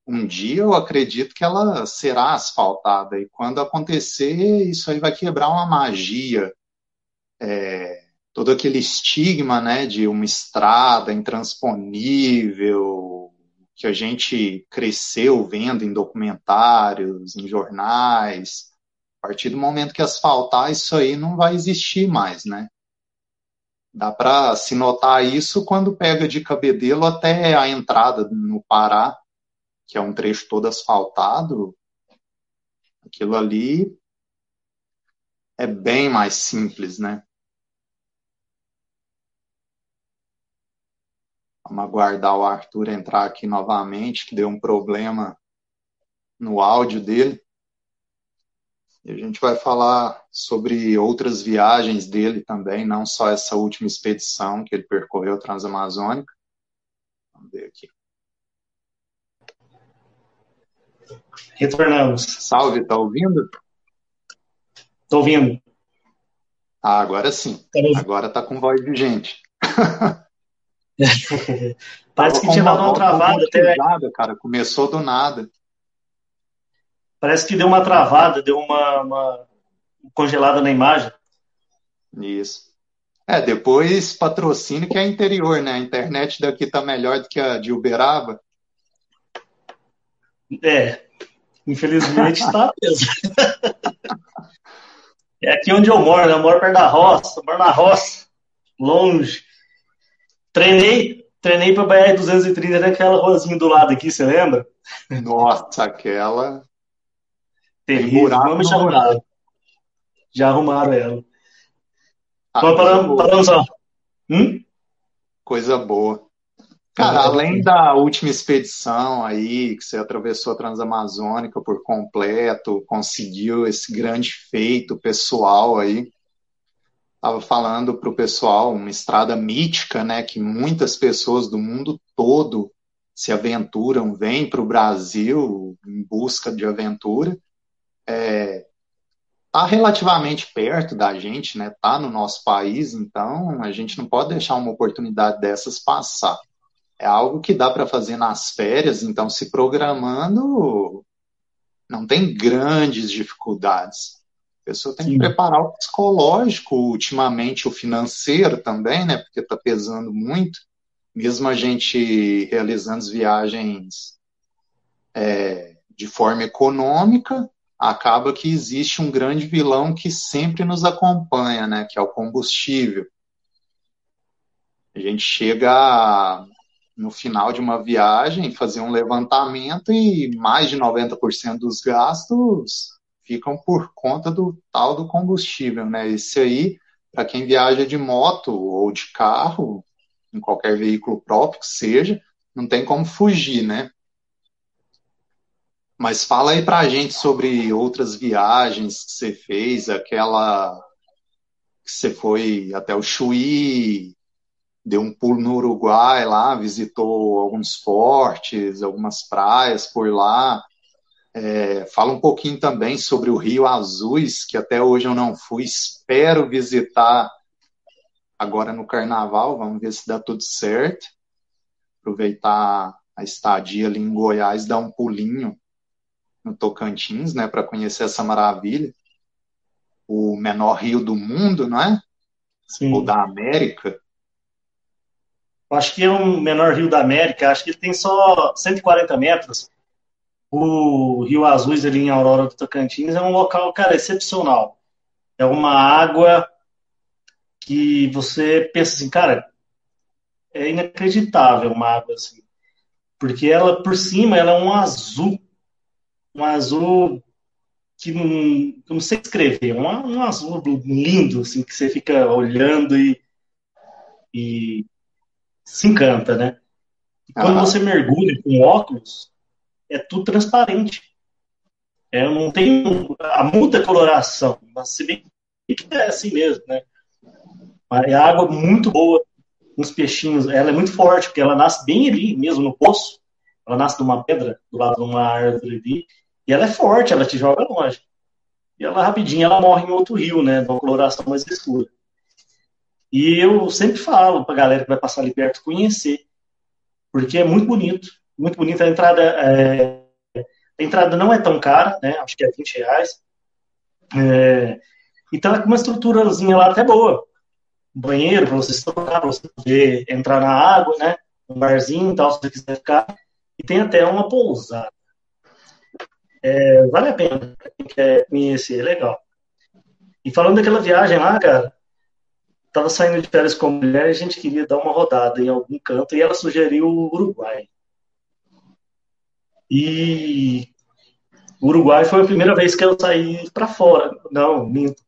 Um dia eu acredito que ela será asfaltada, e quando acontecer, isso aí vai quebrar uma magia. É, todo aquele estigma né, de uma estrada intransponível, que a gente cresceu vendo em documentários, em jornais, a partir do momento que asfaltar, isso aí não vai existir mais, né? Dá para se notar isso quando pega de Cabedelo até a entrada no Pará, que é um trecho todo asfaltado. Aquilo ali é bem mais simples, né? Vamos aguardar o Arthur entrar aqui novamente, que deu um problema no áudio dele. E a gente vai falar sobre outras viagens dele também, não só essa última expedição que ele percorreu transamazônica. Vamos ver aqui. Retornamos. Salve, tá ouvindo? Tô ouvindo. Ah, agora sim. Tá agora tá com voz de gente. *laughs* Parece que tinha dado uma travada. Até... Cara, começou do nada parece que deu uma travada, deu uma, uma congelada na imagem. Isso. É, depois patrocínio que é interior, né? A internet daqui tá melhor do que a de Uberaba. É, infelizmente está *laughs* mesmo. é aqui onde eu moro, né? Eu moro perto da roça, moro na roça, longe. Treinei, treinei para BR 230 naquela ruazinha do lado aqui, você lembra? Nossa, aquela. Terrível. Vamos já arrumaram. Já arrumaram ela. Ah, Mas paramos, paramos só. Hum? Coisa boa. Cara, além da última expedição aí, que você atravessou a Transamazônica por completo, conseguiu esse grande feito pessoal aí, estava falando para o pessoal, uma estrada mítica, né, que muitas pessoas do mundo todo se aventuram, vêm para o Brasil em busca de aventura. É, tá relativamente perto da gente, né? Tá no nosso país, então a gente não pode deixar uma oportunidade dessas passar é algo que dá para fazer nas férias, então se programando não tem grandes dificuldades. A pessoa tem Sim. que preparar o psicológico, ultimamente o financeiro também, né? Porque está pesando muito. Mesmo a gente realizando as viagens é, de forma econômica, acaba que existe um grande vilão que sempre nos acompanha, né? Que é o combustível. A gente chega no final de uma viagem, fazer um levantamento e mais de 90% dos gastos ficam por conta do tal do combustível, né? Isso aí, para quem viaja de moto ou de carro, em qualquer veículo próprio que seja, não tem como fugir, né? Mas fala aí para a gente sobre outras viagens que você fez, aquela que você foi até o Chuí, deu um pulo no Uruguai lá, visitou alguns fortes, algumas praias por lá. É, fala um pouquinho também sobre o Rio Azuis, que até hoje eu não fui, espero visitar agora no Carnaval, vamos ver se dá tudo certo. Aproveitar a estadia ali em Goiás, dar um pulinho no Tocantins, né, para conhecer essa maravilha. O menor rio do mundo, não é? Sim. Ou da América acho que é um menor rio da América, acho que ele tem só 140 metros. O Rio Azuis ali em Aurora do Tocantins é um local, cara, excepcional. É uma água que você pensa assim, cara, é inacreditável uma água assim. Porque ela, por cima, ela é um azul. Um azul que não, eu não sei escrever. Um, um azul lindo, assim, que você fica olhando e, e se encanta, né? E quando você mergulha com óculos, é tudo transparente. É, não tem a muita coloração, mas se bem que é assim mesmo, né? É água muito boa, uns peixinhos. Ela é muito forte, porque ela nasce bem ali, mesmo no poço. Ela nasce de uma pedra, do lado de uma árvore ali. E ela é forte, ela te joga longe. E ela rapidinho ela morre em outro rio, né? Uma coloração mais escura. E eu sempre falo para a galera que vai passar ali perto conhecer, porque é muito bonito, muito bonito. A entrada, é, a entrada não é tão cara, né? Acho que é 20 reais. É, então é uma estruturazinha lá até boa. Um banheiro para você se trocar, para você poder entrar na água, né? Um barzinho tal, se você quiser ficar. E tem até uma pousada. É, vale a pena quem quer conhecer, é legal. E falando daquela viagem lá, cara, estava saindo de férias com a mulher e a gente queria dar uma rodada em algum canto e ela sugeriu o Uruguai. E o Uruguai foi a primeira vez que eu saí para fora. Não, minto.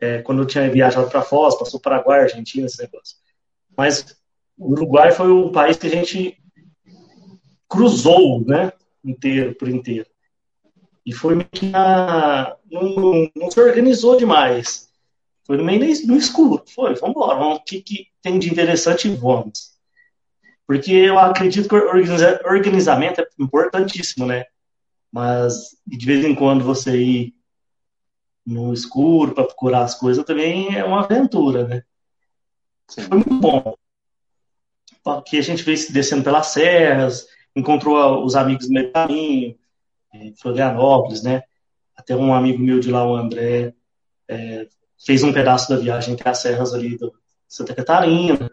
É, quando eu tinha viajado para Foz, passou Paraguai, Argentina, esse negócio. Mas o Uruguai foi o país que a gente cruzou, né? Inteiro, por inteiro. E foi meio que na, não, não se organizou demais foi no meio do escuro. Foi, vamos embora, vamos, o que, que tem de interessante vamos. Porque eu acredito que organiza, organizamento é importantíssimo, né? Mas de vez em quando você ir no escuro para procurar as coisas também é uma aventura, né? Sim. Foi muito bom. Porque a gente veio descendo pelas serras, encontrou os amigos no meio do caminho, em Florianópolis, né? Até um amigo meu de lá, o André, é, fez um pedaço da viagem entre as serras ali do Santa Catarina.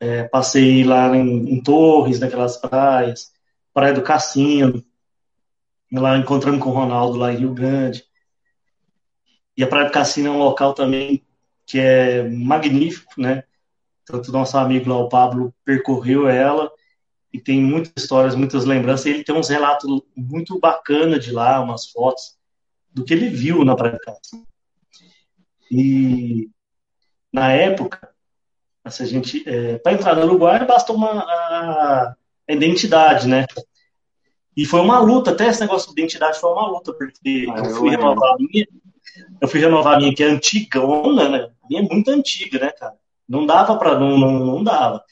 É, passei lá em, em, Torres, naquelas praias, Praia do Cassino, lá encontrando com o Ronaldo lá em Rio Grande. E a Praia do Cassino é um local também que é magnífico, né? tanto nosso amigo lá, o Pablo, percorreu ela e tem muitas histórias, muitas lembranças. Ele tem uns relatos muito bacanas de lá, umas fotos do que ele viu na Praia do E na época, se a gente, é, para entrar no Uruguai basta uma a, a, identidade, né? E foi uma luta, até esse negócio de identidade foi uma luta, porque ah, eu fui renovar a minha, eu fui renovar a minha, que é antigona, né? A minha é muito antiga, né, cara? Não dava para não, não, não dava.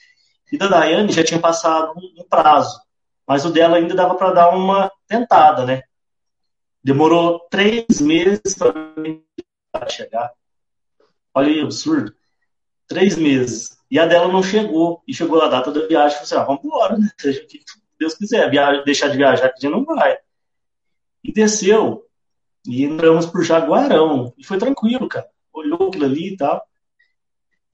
E da Daiane já tinha passado um, prazo, mas o dela ainda dava para dar uma tentada, né? Demorou três meses para chegar. Olha aí, absurdo. Três meses. E a dela não chegou. E chegou a data da viagem. Falei assim, ah, vamos embora, né? *laughs* Seja o que Deus quiser. Viaja, deixar de viajar, que a gente não vai. E desceu. E entramos por Jaguarão. E foi tranquilo, cara. Olhou aquilo ali e tal.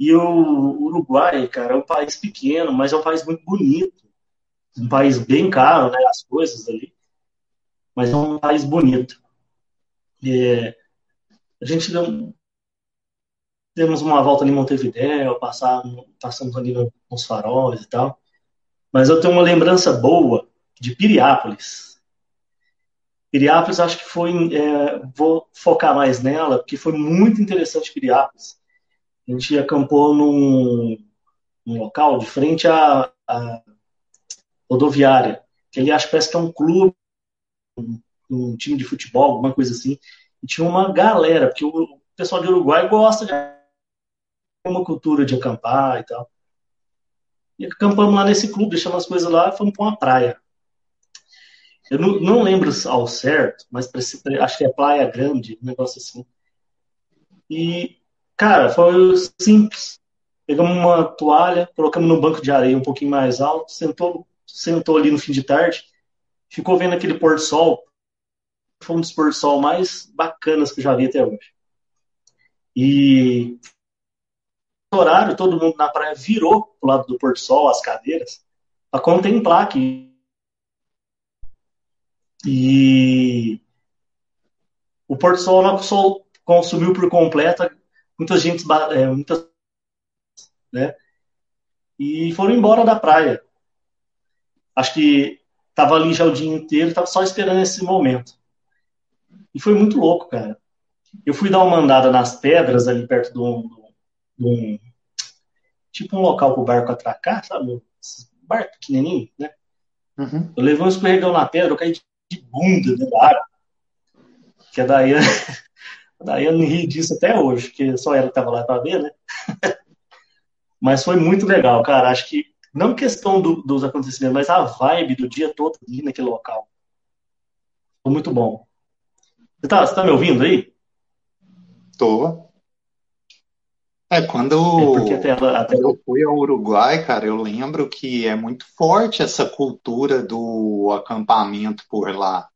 E o Uruguai, cara, é um país pequeno, mas é um país muito bonito. Um país bem caro, né? As coisas ali. Mas é um país bonito. É, a gente deu, demos uma volta ali em Montevidéu, passamos, passamos ali nos faróis e tal. Mas eu tenho uma lembrança boa de Piriápolis. Piriápolis, acho que foi. É, vou focar mais nela, porque foi muito interessante Piriápolis. A gente acampou num, num local de frente à, à, rodoviária, que ali acho que parece que é um clube, um, um, time de futebol, alguma coisa assim. E tinha uma galera, porque o pessoal de Uruguai gosta de uma cultura de acampar e tal. E acampamos lá nesse clube, deixamos as coisas lá e fomos para uma praia. Eu não, não lembro ao certo, mas acho que é Praia Grande, um negócio assim. E Cara, foi simples. Pegamos uma toalha, colocamos no banco de areia um pouquinho mais alto, sentou, sentou ali no fim de tarde, ficou vendo aquele pôr sol. Foi um dos pôr sol mais bacanas que eu já vi até hoje. E horário, todo mundo na praia virou pro lado do pôr sol, as cadeiras, para contemplar aqui. E o pôr sol, o sol consumiu por completo muita gente, é, muitas, né? E foram embora da praia. Acho que tava ali já o dia inteiro, tava só esperando esse momento. E foi muito louco, cara. Eu fui dar uma andada nas pedras ali perto de um, de um tipo um local para o barco atracar, sabe? Barco pequenininho, né? Uhum. Eu levei um escorregão na pedra, eu caí de bunda da água. Que Dayane, Daí eu ri disso até hoje, porque só ela estava lá para ver, né? *laughs* mas foi muito legal, cara. Acho que, não questão do, dos acontecimentos, mas a vibe do dia todo ali naquele local. Foi muito bom. Você tá, você tá me ouvindo aí? Tô. É, quando, é até ela, até... eu fui ao Uruguai, cara, eu lembro que é muito forte essa cultura do acampamento por lá.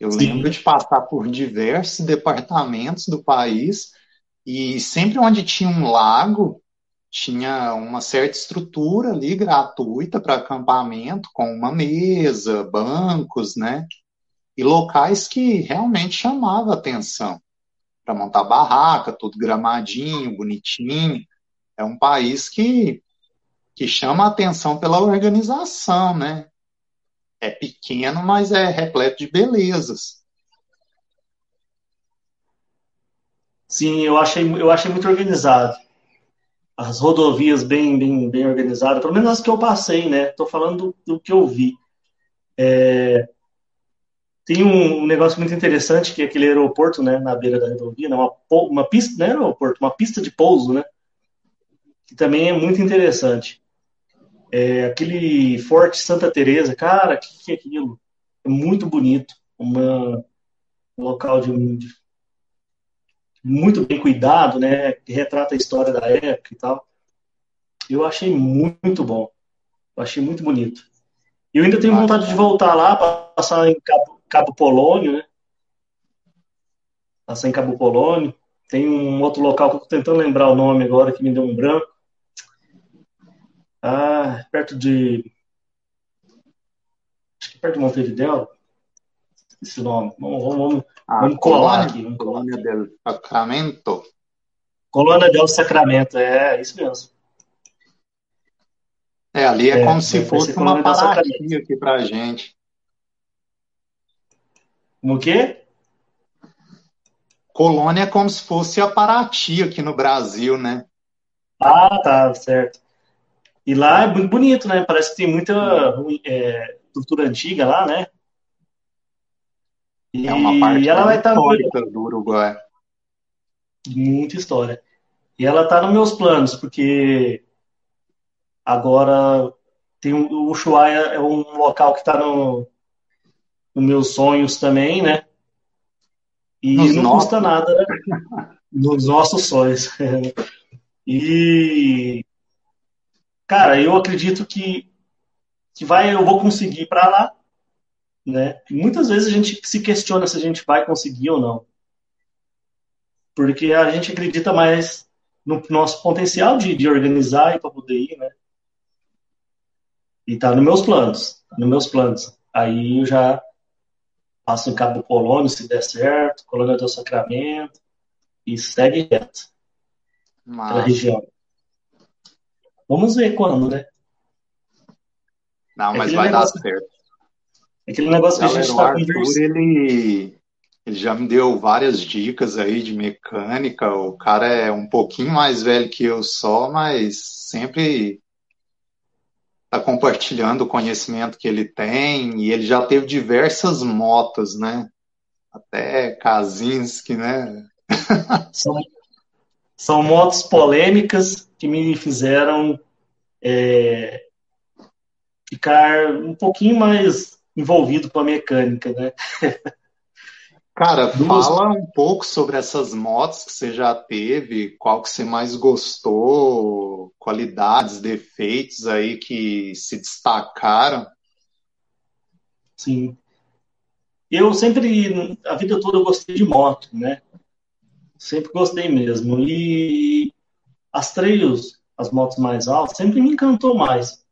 Eu Sim. lembro de passar por diversos departamentos do país e sempre onde tinha um lago, tinha uma certa estrutura ali gratuita para acampamento, com uma mesa, bancos, né? E locais que realmente chamavam atenção para montar barraca, tudo gramadinho, bonitinho. É um país que, que chama atenção pela organização, né? É pequeno, mas é repleto de belezas. Sim, eu achei, eu achei muito organizado. As rodovias bem, bem, bem organizadas, pelo menos as que eu passei, né? Estou falando do, do, que eu vi. É, tem um, negócio muito interessante que é aquele aeroporto, né, na beira da rodovia, né, uma, uma pista, não é aeroporto, uma pista de pouso, né? Que também é muito interessante. É, aquele Forte Santa Teresa, cara, o que, que é aquilo? É muito bonito, uma, um local de, de, muito bem cuidado, né? Que retrata a história da época e tal. Eu achei muito bom, eu achei muito bonito. E eu ainda tenho vontade de voltar lá, passar em Cabo, Cabo Polônio, né? Passar em Cabo Polônio. Tem um outro local que eu tô tentando lembrar o nome agora, que me deu um branco ah, perto de. Acho que perto de Montevideo. Esse nome. Vamos, vamos, vamos, ah, vamos colar aqui. Vamos Colônia del Sacramento. Colônia del Sacramento, é, isso mesmo. É, ali é, é como se fosse uma Paraty aqui pra gente. Como o quê? Colônia é como se fosse a Paraty aqui no Brasil, né? Ah, tá, certo. E lá é muito bonito, né? Parece que tem muita é, cultura antiga lá, né? E é uma parte ela vai estar tá histórica no... do Uruguai. Muita história. E ela está nos meus planos, porque agora tem o Ushuaia é um local que está no, nos meus sonhos também, né? E nos não nossos. custa nada né? *laughs* nos nossos sonhos. *laughs* e cara, eu acredito que, que vai, eu vou conseguir para lá, né? Muitas vezes a gente se questiona se a gente vai conseguir ou não, porque a gente acredita mais no nosso potencial de, de organizar e para poder ir, né? E tá nos meus planos, tá nos meus planos. Aí eu já passo em Cabo Polônio, se der certo, Colônia do Sacramento, e segue reto pela região. Vamos ver quando, né? Não, mas vai negócio, dar certo. Aquele negócio que a gente está conversando. Ele, ele já me deu várias dicas aí de mecânica. O cara é um pouquinho mais velho que eu só, mas sempre está compartilhando o conhecimento que ele tem e ele já teve diversas motos, né? Até Kazinski, né? São, são motos polêmicas que me fizeram é, ficar um pouquinho mais envolvido com a mecânica, né? *laughs* Cara, fala um pouco sobre essas motos que você já teve, qual que você mais gostou, qualidades, defeitos aí que se destacaram. Sim. Eu sempre, a vida toda eu gostei de moto, né? Sempre gostei mesmo. E as trails, as motos mais altas, sempre me encantou mais.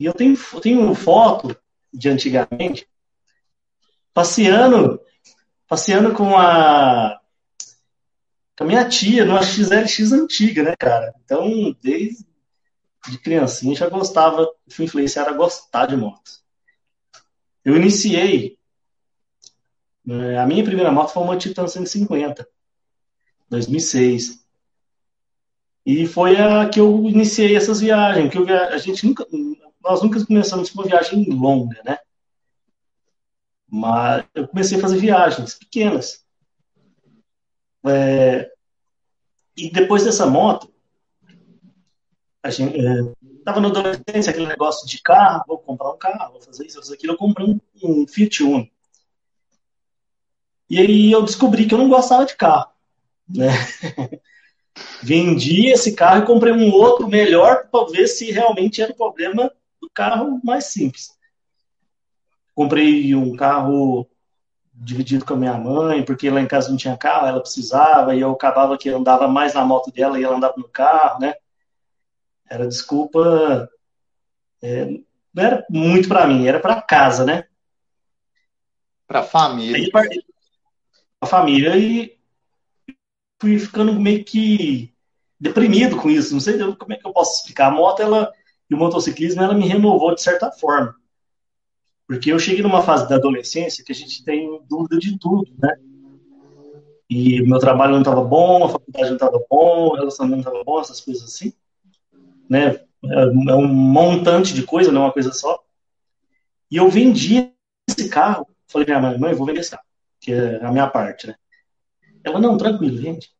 E eu tenho, tenho foto de antigamente, passeando passeando com a com a minha tia numa XLX antiga, né, cara? Então, desde de criancinha já gostava, fui influenciado a gostar de motos. Eu iniciei né, a minha primeira moto foi uma Titan 150, 2006. E foi a que eu iniciei essas viagens, que eu, a gente nunca, nós nunca começamos uma viagem longa, né? Mas eu comecei a fazer viagens pequenas. É, e depois dessa moto, a gente estava é, na adolescência, aquele negócio de carro, vou comprar um carro, vou fazer isso, vou fazer aquilo. Eu comprei um, um Fiat Uno. E aí eu descobri que eu não gostava de carro. Né? *laughs* Vendi esse carro e comprei um outro melhor para ver se realmente era o problema do carro mais simples comprei um carro dividido com a minha mãe, porque lá em casa não tinha carro, ela precisava, e eu acabava que andava mais na moto dela e ela andava no carro, né? Era desculpa. É, não era muito para mim, era para casa, né? Para família. Para a família e fui ficando meio que deprimido com isso. Não sei como é que eu posso explicar. A moto, ela e o motociclismo, ela me renovou de certa forma. Porque eu cheguei numa fase da adolescência que a gente tem dúvida de tudo, né? E meu trabalho não estava bom, a faculdade não estava bom, o relacionamento não estava bom, essas coisas assim, né? É, é um montante de coisa, não é uma coisa só. E eu vendi esse carro, falei minha mãe, mãe, vou vender esse carro, que é a minha parte, né? Ela, não, tranquilo, vende.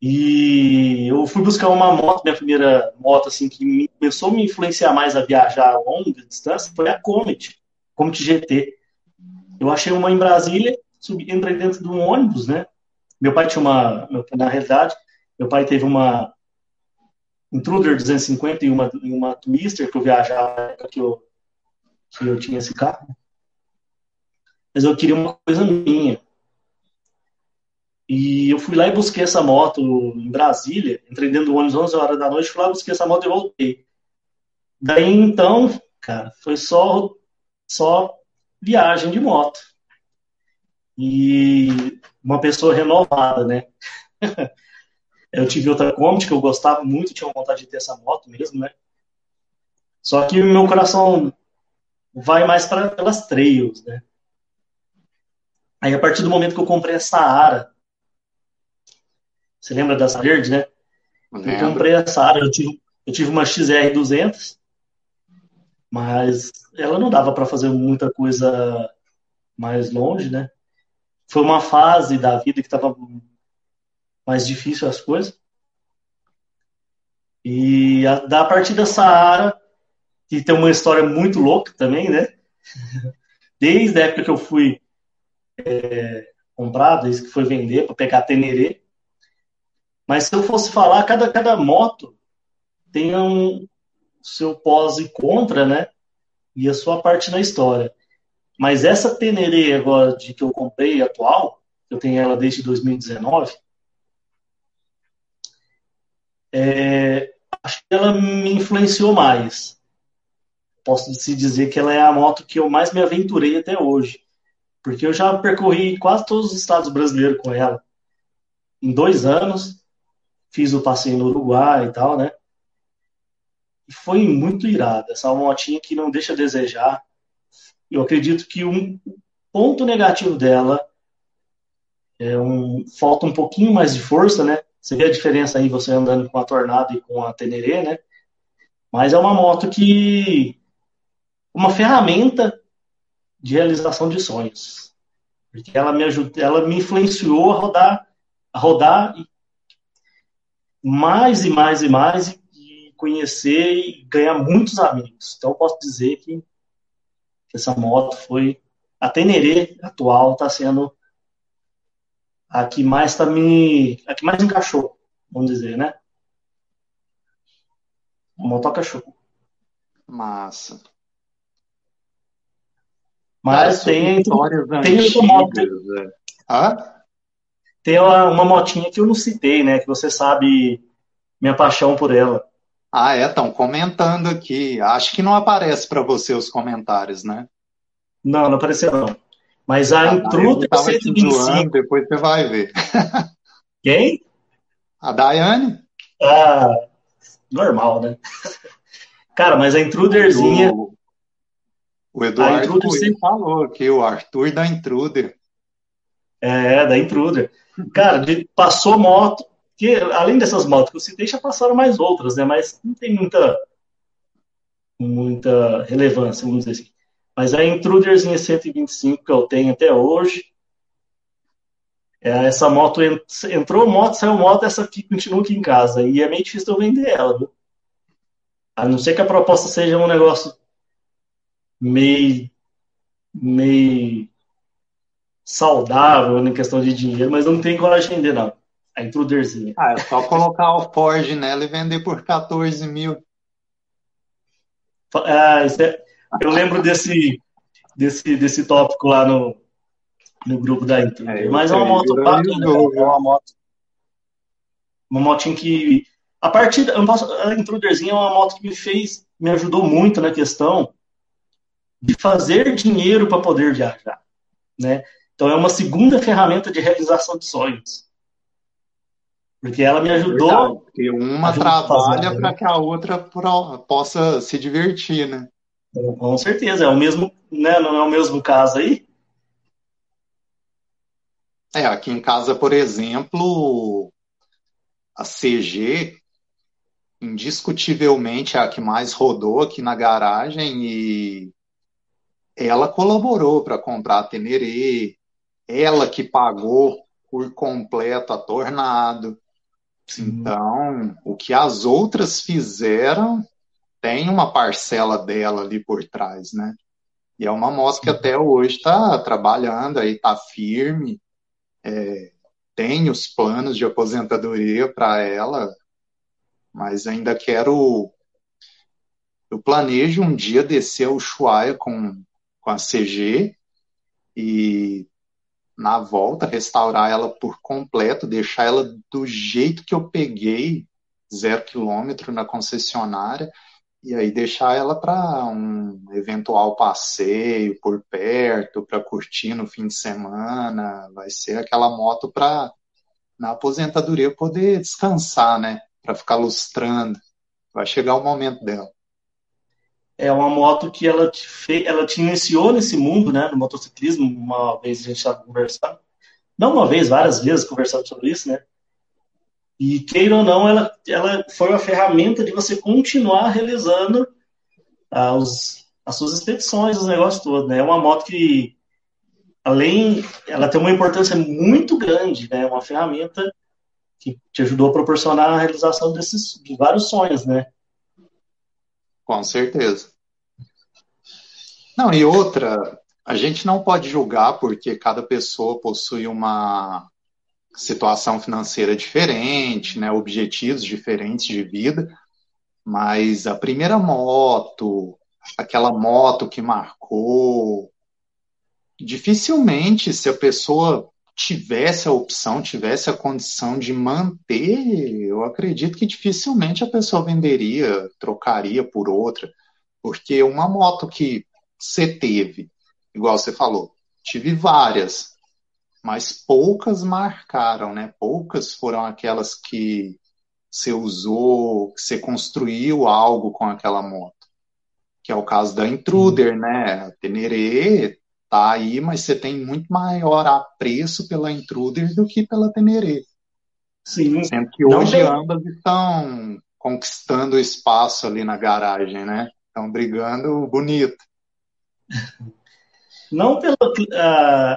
E eu fui buscar uma moto, minha primeira moto, assim, que me, começou a me influenciar mais a viajar a longa distância, foi a Comet, Comet GT. Eu achei uma em Brasília, subi, entrei dentro de um ônibus, né? Meu pai tinha uma, na realidade, meu pai teve uma Intruder 250 e uma, uma Twister que eu viajava que eu, que eu tinha esse carro. Mas eu queria uma coisa minha. E eu fui lá e busquei essa moto em Brasília, entrei dentro do ônibus 11 horas da noite, fui lá, busquei essa moto e voltei. Daí então, cara, foi só, só viagem de moto. E uma pessoa renovada, né? *laughs* Eu tive outra Kombi que eu gostava muito, tinha vontade de ter essa moto mesmo, né? Só que meu coração vai mais para pelas trails, né? Aí a partir do momento que eu comprei a Saara, você lembra dessa verde, né? Eu comprei a Saara, eu tive, eu tive uma XR200, mas ela não dava para fazer muita coisa mais longe, né? Foi uma fase da vida que estava mais difícil as coisas. E a, da partir da Saara, que tem uma história muito louca também, né? *laughs* Desde a época que eu fui é, comprar, desde que foi vender para pegar Tenerê. Mas se eu fosse falar, cada, cada moto tem um seu pós e contra, né? E a sua parte na história. Mas essa Tenerê agora de que eu comprei atual, eu tenho ela desde 2019, é, acho que ela me influenciou mais. Posso se dizer que ela é a moto que eu mais me aventurei até hoje. Porque eu já percorri quase todos os estados brasileiros com ela. Em dois anos, fiz o passeio no Uruguai e tal, né? E foi muito irada. Essa motinha que não deixa a desejar eu acredito que um ponto negativo dela é um falta um pouquinho mais de força, né? Você vê a diferença aí você andando com a Tornado e com a Teneré, né? Mas é uma moto que uma ferramenta de realização de sonhos. Porque ela me ajudou, ela me influenciou a rodar, a rodar mais e mais e mais e conhecer e ganhar muitos amigos. Então eu posso dizer que essa moto foi a Teneré atual está sendo a que mais tá me a que mais encaixou, vamos dizer, né? A moto cachorro. Massa. Mas tem tem outra moto. É. Hã? Tem uma, uma motinha que eu não citei, né? Que você sabe minha paixão por ela. Ah, é, estão comentando aqui. Acho que não aparece para você os comentários, né? Não, não apareceu não. Mas a ah, Intruder 125. Zoando, depois você vai ver. *laughs* Quem? A Daiane. Ah, normal, né? *laughs* Cara, mas a Intruderzinha. O, o Eduardo Intruder sempre... falou que o Arthur da Intruder. É, da Intruder. Cara, passou moto, que além dessas motos que eu citei, já passaram mais outras, né? Mas não tem muita, muita relevância, vamos dizer assim. Mas a Intruderzinha 125 que eu tenho até hoje, é, essa moto entrou moto, saiu moto, essa aqui continua aqui em casa. E é meio difícil eu vender ela, viu? A não ser que a proposta seja um negócio meio, meio saudável na questão de dinheiro, mas não tem coragem de vender, não a Intruderzinha. Ah, é só colocar o Ford nela e vender por 14 mil. Ah, é... Eu lembro desse, desse, desse tópico lá no, no grupo da Intruder. É, Mas é uma moto bacana, é uma moto. Uma motinha que. A partir da, a Intruderzinha é uma moto que me fez, me ajudou muito na questão de fazer dinheiro para poder viajar, né? Então é uma segunda ferramenta de realização de sonhos. Porque ela me ajudou. Porque uma trabalha para que a outra possa se divertir, né? Com certeza, é o mesmo, né? Não é o mesmo caso aí? É, aqui em casa, por exemplo, a CG indiscutivelmente é a que mais rodou aqui na garagem e ela colaborou para comprar a Tenerê, ela que pagou por completo a Tornado. Então, o que as outras fizeram tem uma parcela dela ali por trás, né? E é uma moça que até hoje está trabalhando aí, está firme, é, tem os planos de aposentadoria para ela, mas ainda quero. Eu planejo um dia descer ao Ushuaia com, com a CG e na volta, restaurar ela por completo, deixar ela do jeito que eu peguei, zero quilômetro na concessionária, e aí deixar ela para um eventual passeio por perto, para curtir no fim de semana. Vai ser aquela moto para na aposentadoria poder descansar, né? Para ficar lustrando. Vai chegar o momento dela. É uma moto que ela te, fe... ela te iniciou nesse mundo, né? No motociclismo. Uma vez a gente estava conversando. Não uma vez, várias vezes conversando sobre isso, né? E queira ou não, ela, ela foi uma ferramenta de você continuar realizando ah, os, as suas expedições, os negócios todos, né? É uma moto que, além, ela tem uma importância muito grande, né? Uma ferramenta que te ajudou a proporcionar a realização desses de vários sonhos, né? Com certeza. Não, e outra, a gente não pode julgar porque cada pessoa possui uma situação financeira diferente, né, objetivos diferentes de vida, mas a primeira moto, aquela moto que marcou, dificilmente se a pessoa tivesse a opção, tivesse a condição de manter, eu acredito que dificilmente a pessoa venderia, trocaria por outra, porque uma moto que você teve, igual você falou, tive várias, mas poucas marcaram, né? Poucas foram aquelas que você usou, que você construiu algo com aquela moto. Que é o caso da Intruder, né? A Teneré tá aí, mas você tem muito maior apreço pela Intruder do que pela Teneré. Sim. Sendo que hoje tem... ambas estão conquistando espaço ali na garagem, né? Estão brigando bonito. *laughs* Não pela uh,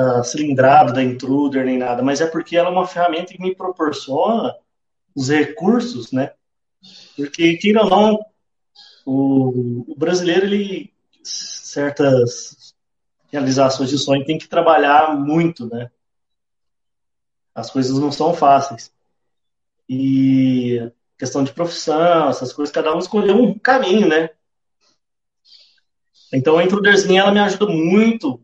uh, cilindrada da Intruder nem nada, mas é porque ela é uma ferramenta que me proporciona os recursos, né? Porque, queira ou não, o, o brasileiro, ele certas realizações de sonho tem que trabalhar muito, né? As coisas não são fáceis. E questão de profissão, essas coisas, cada um escolheu um caminho, né? Então a Intruderzinha, ela me ajuda muito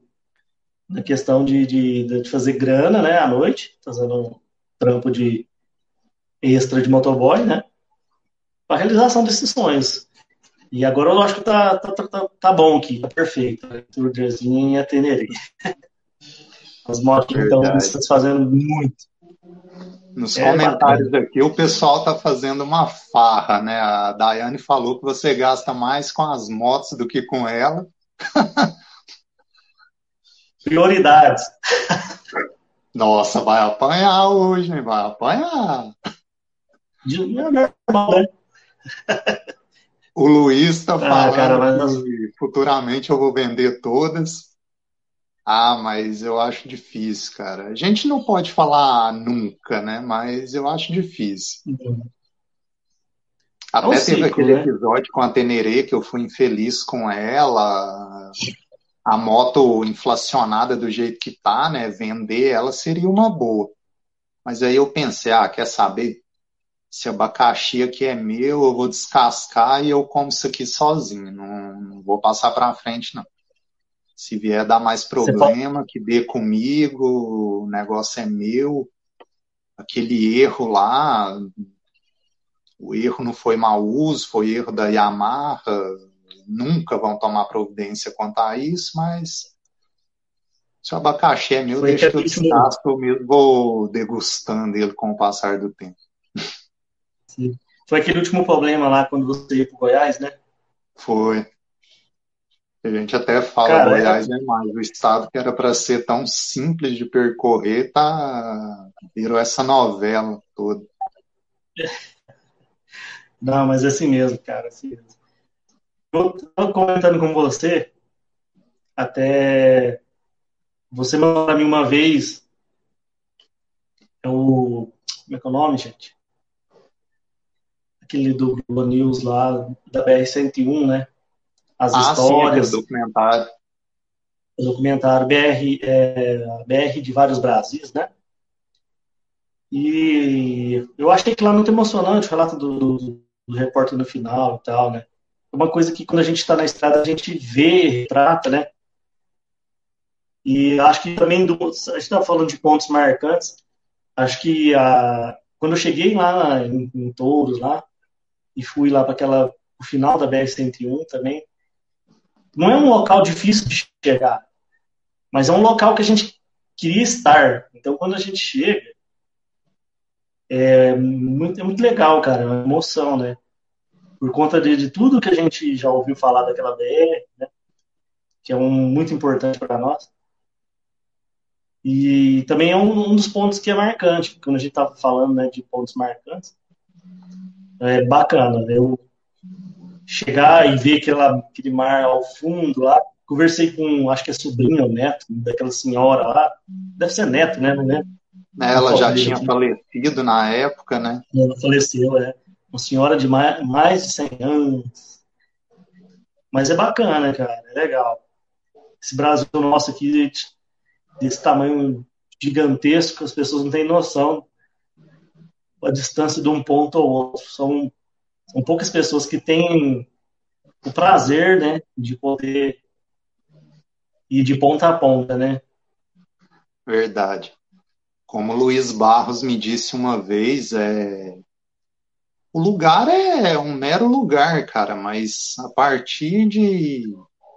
na questão de, de, de, fazer grana, né, à noite, fazendo um trampo de extra de motoboy, né, para realização desses sonhos. E agora eu acho que tá, tá, tá, tá bom aqui, tá perfeito. Turderzinha e a Teneré. As motos estão me satisfazendo muito. Nos é comentários bacana. aqui, o pessoal tá fazendo uma farra, né? A Daiane falou que você gasta mais com as motos do que com ela. *laughs* Prioridades. Nossa, vai apanhar hoje, hein? Vai apanhar. É normal, né? *laughs* O Luiz está ah, falando cara, que futuramente eu vou vender todas. Ah, mas eu acho difícil, cara. A gente não pode falar nunca, né? Mas eu acho difícil. Uhum. Até é teve aquele né? episódio com a Tenerê que eu fui infeliz com ela. A moto inflacionada do jeito que tá, né? Vender ela seria uma boa. Mas aí eu pensei, ah, quer saber? Esse abacaxi aqui é meu, eu vou descascar e eu como isso aqui sozinho. Não, não vou passar para frente, não. Se vier dar mais problema, que dê comigo, o negócio é meu. Aquele erro lá, o erro não foi mau uso, foi erro da Yamaha. Nunca vão tomar providência quanto a isso, mas se o abacaxi é meu, foi deixa que eu descasco, eu mesmo vou degustando ele com o passar do tempo. Foi aquele último problema lá quando você ia para Goiás, né? Foi. A gente até fala Cara, Goiás é... é mais. O estado que era para ser tão simples de percorrer, tá virou essa novela toda. *laughs* Não, mas é assim mesmo, cara. Assim mesmo. Eu estava comentando com você, até você mandou para mim uma vez é o. Como é que é o nome, gente? Aquele do Globo News lá, da BR-101, né? As ah, histórias. Sim, documentário. O documentário BR, é, BR de vários Brasis, né? E eu achei que lá muito emocionante o relato do, do, do repórter no final e tal, né? É uma coisa que quando a gente está na estrada a gente vê, retrata, né? E acho que também, do, a gente está falando de pontos marcantes, acho que a, quando eu cheguei lá em, em Touros, lá, e fui lá para aquela o final da BR-101 também. Não é um local difícil de chegar, mas é um local que a gente queria estar. Então, quando a gente chega, é muito, é muito legal, cara, é uma emoção, né? Por conta de, de tudo que a gente já ouviu falar daquela BR, né? Que é um, muito importante para nós. E também é um, um, dos pontos que é marcante, quando a gente tá falando né, de pontos marcantes. É bacana, né? Eu chegar e ver aquela, aquele mar ao fundo lá. Conversei com, acho que é sobrinho ou neto daquela senhora lá. Deve ser neto, né? Não lembro. É, ela já tinha aqui. falecido na época, né? Ela faleceu, é. Uma senhora de mais, mais de 100 anos. Mas é bacana, cara. É legal. Esse Brasil nosso aqui, desse tamanho gigantesco, as pessoas não têm noção a distância de um ponto ao outro. São, são poucas pessoas que têm o prazer, né, de poder ir de ponta a ponta, né? Verdade. Como Luiz Barros me disse uma vez, é... o lugar é um mero lugar, cara, mas a partir de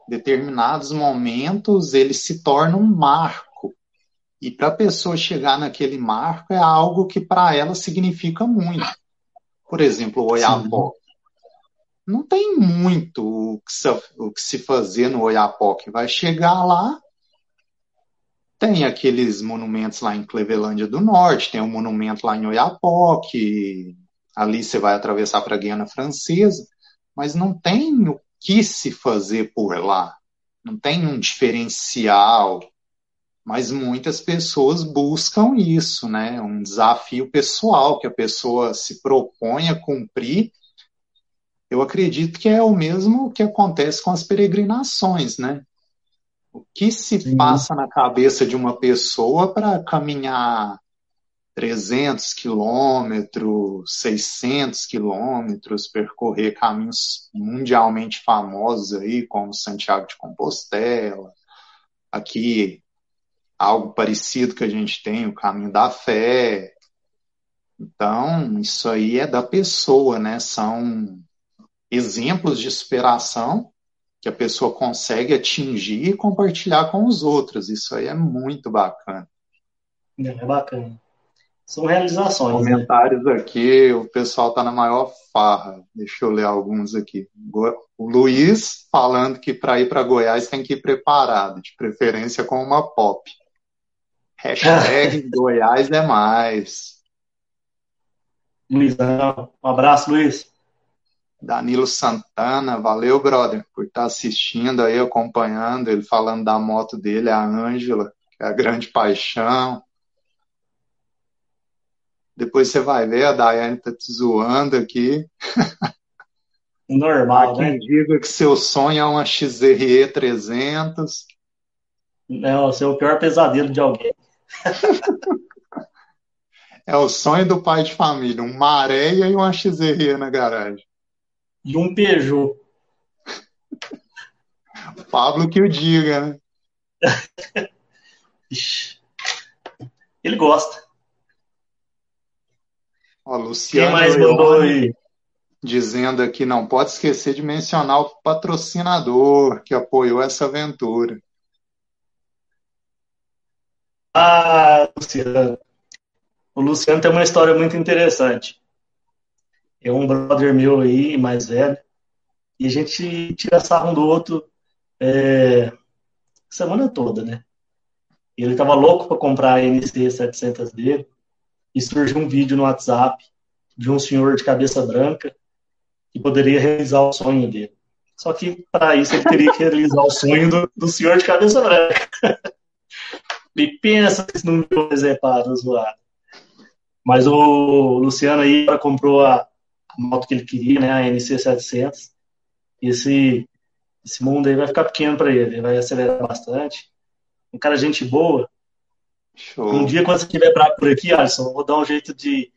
determinados momentos ele se torna um marco. E para a pessoa chegar naquele marco é algo que para ela significa muito. Por exemplo, o Oiapoque. Não tem muito o que, se, o que se fazer no Oiapoque. Vai chegar lá, tem aqueles monumentos lá em Clevelândia do Norte, tem um monumento lá em Oiapoque, ali você vai atravessar para a Guiana Francesa, mas não tem o que se fazer por lá, não tem um diferencial, mas muitas pessoas buscam isso, né? Um desafio pessoal que a pessoa se propõe a cumprir. Eu acredito que é o mesmo que acontece com as peregrinações, né? O que se Sim. passa na cabeça de uma pessoa para caminhar 300 quilômetros, 600 quilômetros, percorrer caminhos mundialmente famosos aí, como Santiago de Compostela, aqui algo parecido que a gente tem, o caminho da fé. Então, isso aí é da pessoa, né? São exemplos de superação que a pessoa consegue atingir e compartilhar com os outros. Isso aí é muito bacana. É, é bacana. São realizações. Né? Comentários né? aqui, o pessoal está na maior farra. Deixa eu ler alguns aqui. O Luiz falando que para ir para Goiás tem que ir preparado, de preferência com uma pop. Hashtag *laughs* Goiás é mais. Luizão, um abraço, Luiz. Danilo Santana, valeu, brother, por estar tá assistindo aí, acompanhando, ele falando da moto dele, a Ângela, que é a grande paixão. Depois você vai ver, a Daiane tá te zoando aqui. *laughs* Normal, Há né? diga que seu sonho é uma XRE 300. Não, o seu pior pesadelo de alguém. *laughs* é o sonho do pai de família, uma areia e uma XRE na garagem e um Peugeot. Pablo que o diga, né? *laughs* Ele gosta. Ó, Luciano Quem mais mandou aí? Dizendo aqui, não pode esquecer de mencionar o patrocinador que apoiou essa aventura. Ah, Luciano. O Luciano tem uma história muito interessante é um brother meu aí, mais velho, e a gente tira sarro um do outro é, semana toda, né? Ele tava louco para comprar a NC 700 dele, e surgiu um vídeo no WhatsApp de um senhor de cabeça branca que poderia realizar o sonho dele. Só que para isso ele teria que realizar o sonho do, do senhor de cabeça branca. *laughs* Me pensa se não me exemplar zoado. Mas o Luciano aí comprou a, a moto que ele queria, né, a NC700. Esse, esse mundo aí vai ficar pequeno para ele, ele vai acelerar bastante. Um cara gente boa. Show. Um dia, quando você estiver por aqui, Alisson, vou dar um jeito de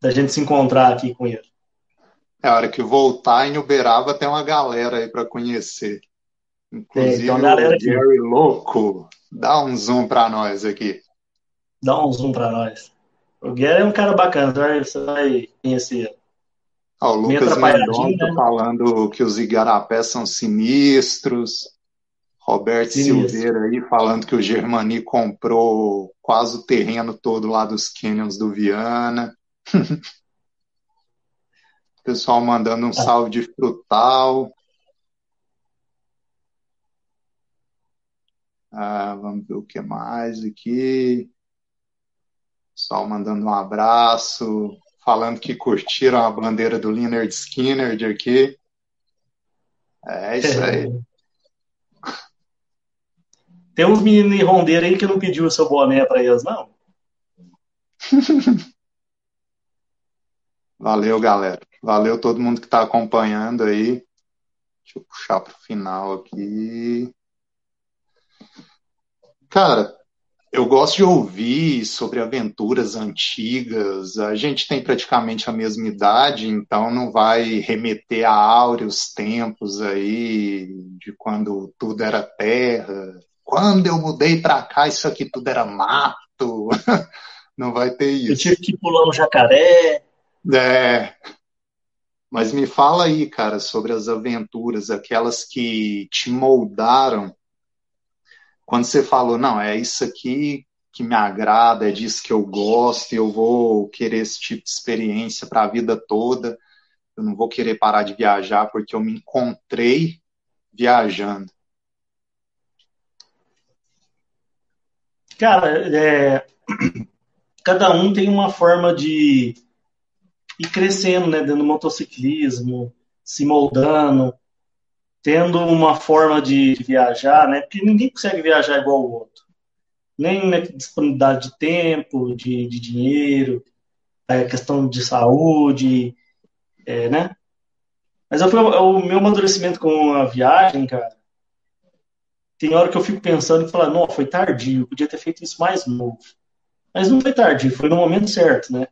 da gente se encontrar aqui com ele. É a hora que voltar em Uberaba tem uma galera aí para conhecer. Inclusive é, o Gary Louco. Dá um zoom para nós aqui. Dá um zoom para nós. O Gary é um cara bacana, você vai conhecer. Ah, o Lucas Mendonça né? falando que os igarapés são sinistros. Roberto Isso. Silveira aí falando que o Germani comprou quase o terreno todo lá dos canyons do Viana. *laughs* Pessoal mandando um salve de frutal. Ah, vamos ver o que mais aqui. Pessoal mandando um abraço, falando que curtiram a bandeira do Leonard Skinner de aqui. É isso aí. Tem uns meninos rondeiros aí que não pediu o seu boné para eles, não? *laughs* Valeu, galera. Valeu todo mundo que está acompanhando aí. Deixa eu puxar para o final aqui. Cara, eu gosto de ouvir sobre aventuras antigas. A gente tem praticamente a mesma idade, então não vai remeter a áureos tempos aí de quando tudo era terra, quando eu mudei para cá, isso aqui tudo era mato. *laughs* Não vai ter isso. Eu tive que pular um jacaré. É. Mas me fala aí, cara, sobre as aventuras, aquelas que te moldaram. Quando você falou, não, é isso aqui que me agrada, é disso que eu gosto, eu vou querer esse tipo de experiência para a vida toda. Eu não vou querer parar de viajar porque eu me encontrei viajando. Cara, é, *clears throat* cada um tem uma forma de ir crescendo, né, dentro do motociclismo, se moldando, tendo uma forma de viajar, né, porque ninguém consegue viajar igual o outro. Nem na disponibilidade de tempo, de, de dinheiro, é, questão de saúde, é, né? Mas eu, o meu amadurecimento com a viagem, cara, tem hora que eu fico pensando e falar, não, foi tardio, podia ter feito isso mais novo. Mas não foi tardio, foi no momento certo, né?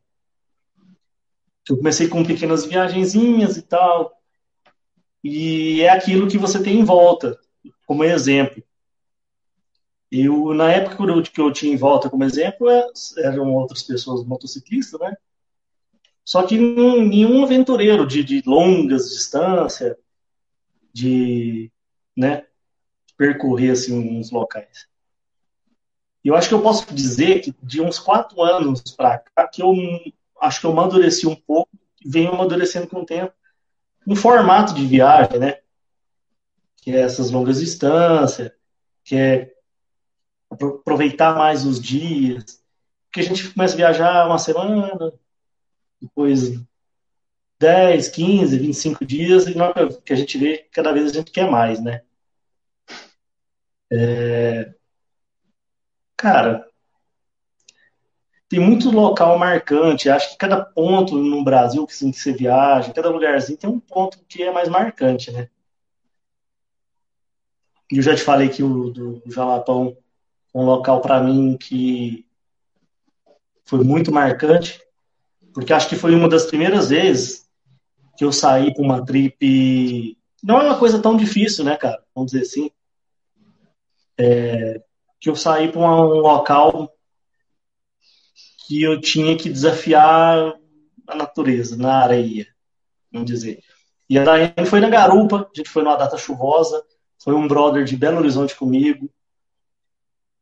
Eu comecei com pequenas viagenzinhas e tal. E é aquilo que você tem em volta, como exemplo. Eu, na época que eu tinha em volta como exemplo, é, eram outras pessoas motociclistas, né? Só que nenhum aventureiro de, de longas distâncias, de, né, percorrer assim uns locais. E eu acho que eu posso dizer que de uns quatro anos para cá que eu acho que eu amadureci um pouco, venho amadurecendo com o tempo, um formato de viagem, né? Que é essas longas distâncias, que é aproveitar mais os dias, porque a gente começa a viajar uma semana, depois 10, 15, 25 dias, e na hora que a gente vê, cada vez a gente quer mais, né? É... Cara, tem muito local marcante. Acho que cada ponto no Brasil que, você viaja, cada lugarzinho tem um ponto que é mais marcante, né? Eu já te falei que o do Jalapão um local para mim que foi muito marcante, porque acho que foi uma das primeiras vezes que eu saí para uma trip. Não é uma coisa tão difícil, né, cara? Vamos dizer assim é, que eu saí para um local que eu tinha que desafiar a natureza, na areia, vamos dizer. E a Daiane foi na garupa, a gente foi numa data chuvosa, foi um brother de Belo Horizonte comigo.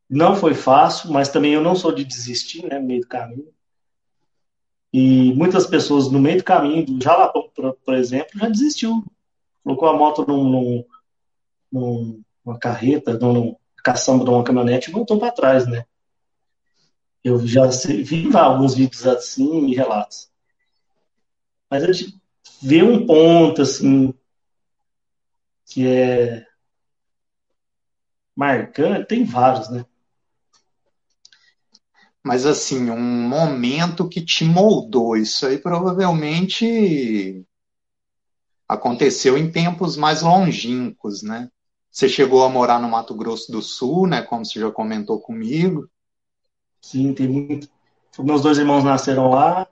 Não foi fácil, mas também eu não sou de desistir, né, no meio do caminho. E muitas pessoas no meio do caminho, do Jalapão, por, exemplo, já desistiu. Colocou a moto num, num, numa carreta, num, caçamba de uma caminhonete e voltou para trás, né? Eu já vi alguns vídeos assim e relatos. Mas a gente vê um ponto, assim, que é marcante, tem vários, né? Mas, assim, um momento que te moldou, isso aí provavelmente aconteceu em tempos mais longínquos, né? Você chegou a morar no Mato Grosso do Sul, né? Como você já comentou comigo. Sim, tem muito. Meus dois irmãos nasceram lá.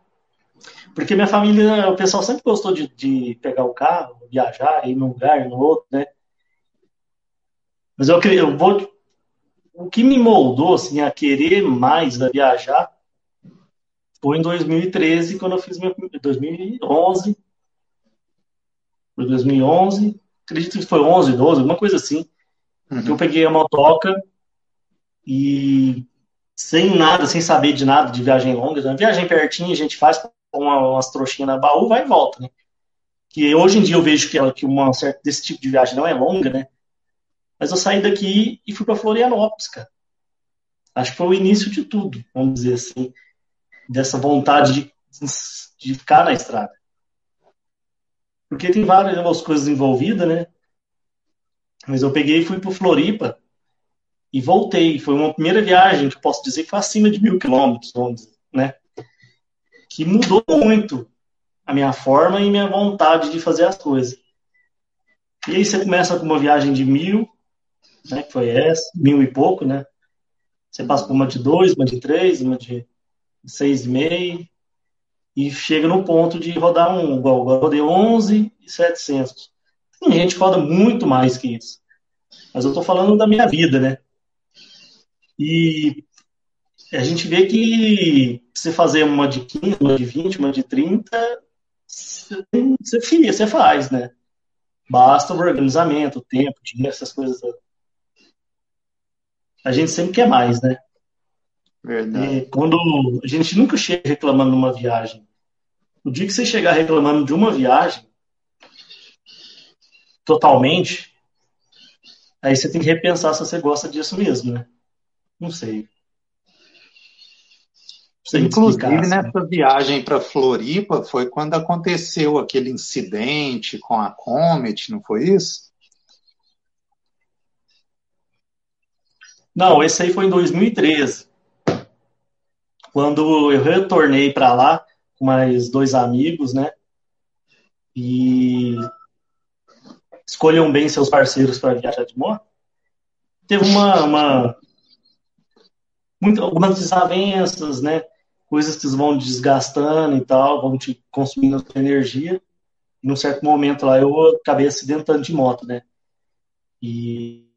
Porque minha família, o pessoal sempre gostou de, de pegar o carro, viajar, ir num lugar, ir no outro, né? Mas eu, eu vou. O que me moldou assim, a querer mais a viajar foi em 2013, quando eu fiz meu. 2011. Foi 2011 acredito que foi 11, 12, alguma coisa assim. Uhum. Eu peguei a motoca e sem nada, sem saber de nada de viagem longa, né? viagem pertinho a gente faz uma, umas trouxinhas na baú, vai e volta, né? Que hoje em dia eu vejo que, que uma certa desse tipo de viagem não é longa, né? Mas eu saí daqui e fui para Florianópolis, cara. Acho que foi o início de tudo, vamos dizer assim, dessa vontade de, de ficar na estrada. Porque tem várias coisas envolvidas, né? Mas eu peguei e fui para Floripa e voltei. Foi uma primeira viagem que posso dizer que foi acima de mil quilômetros, né? Que mudou muito a minha forma e minha vontade de fazer as coisas. E aí você começa com uma viagem de mil, né? Que foi essa, mil e pouco, né? Você passa por uma de dois, uma de três, uma de seis e meio, e chega no ponto de rodar um, igual eu rodei 11 e 700. Tem gente que roda muito mais que isso. Mas eu estou falando da minha vida, né? E a gente vê que você fazer uma de 15, uma de 20, uma de 30, você, você, você faz, né? Basta o organizamento, o tempo, o dinheiro, essas coisas. A gente sempre quer mais, né? Verdade. E quando a gente nunca chega reclamando de uma viagem. O dia que você chegar reclamando de uma viagem, totalmente, aí você tem que repensar se você gosta disso mesmo, né? Não sei. Inclusive, assim. nessa viagem para Floripa foi quando aconteceu aquele incidente com a Comet, não foi isso? Não, esse aí foi em 2013. Quando eu retornei para lá com mais dois amigos, né? E escolham bem seus parceiros para viajar de moto. Teve uma, uma muito, algumas desavenças, né? Coisas que vão desgastando e tal, vão te consumindo a sua energia. E num certo momento lá eu acabei acidentando de moto, né? E,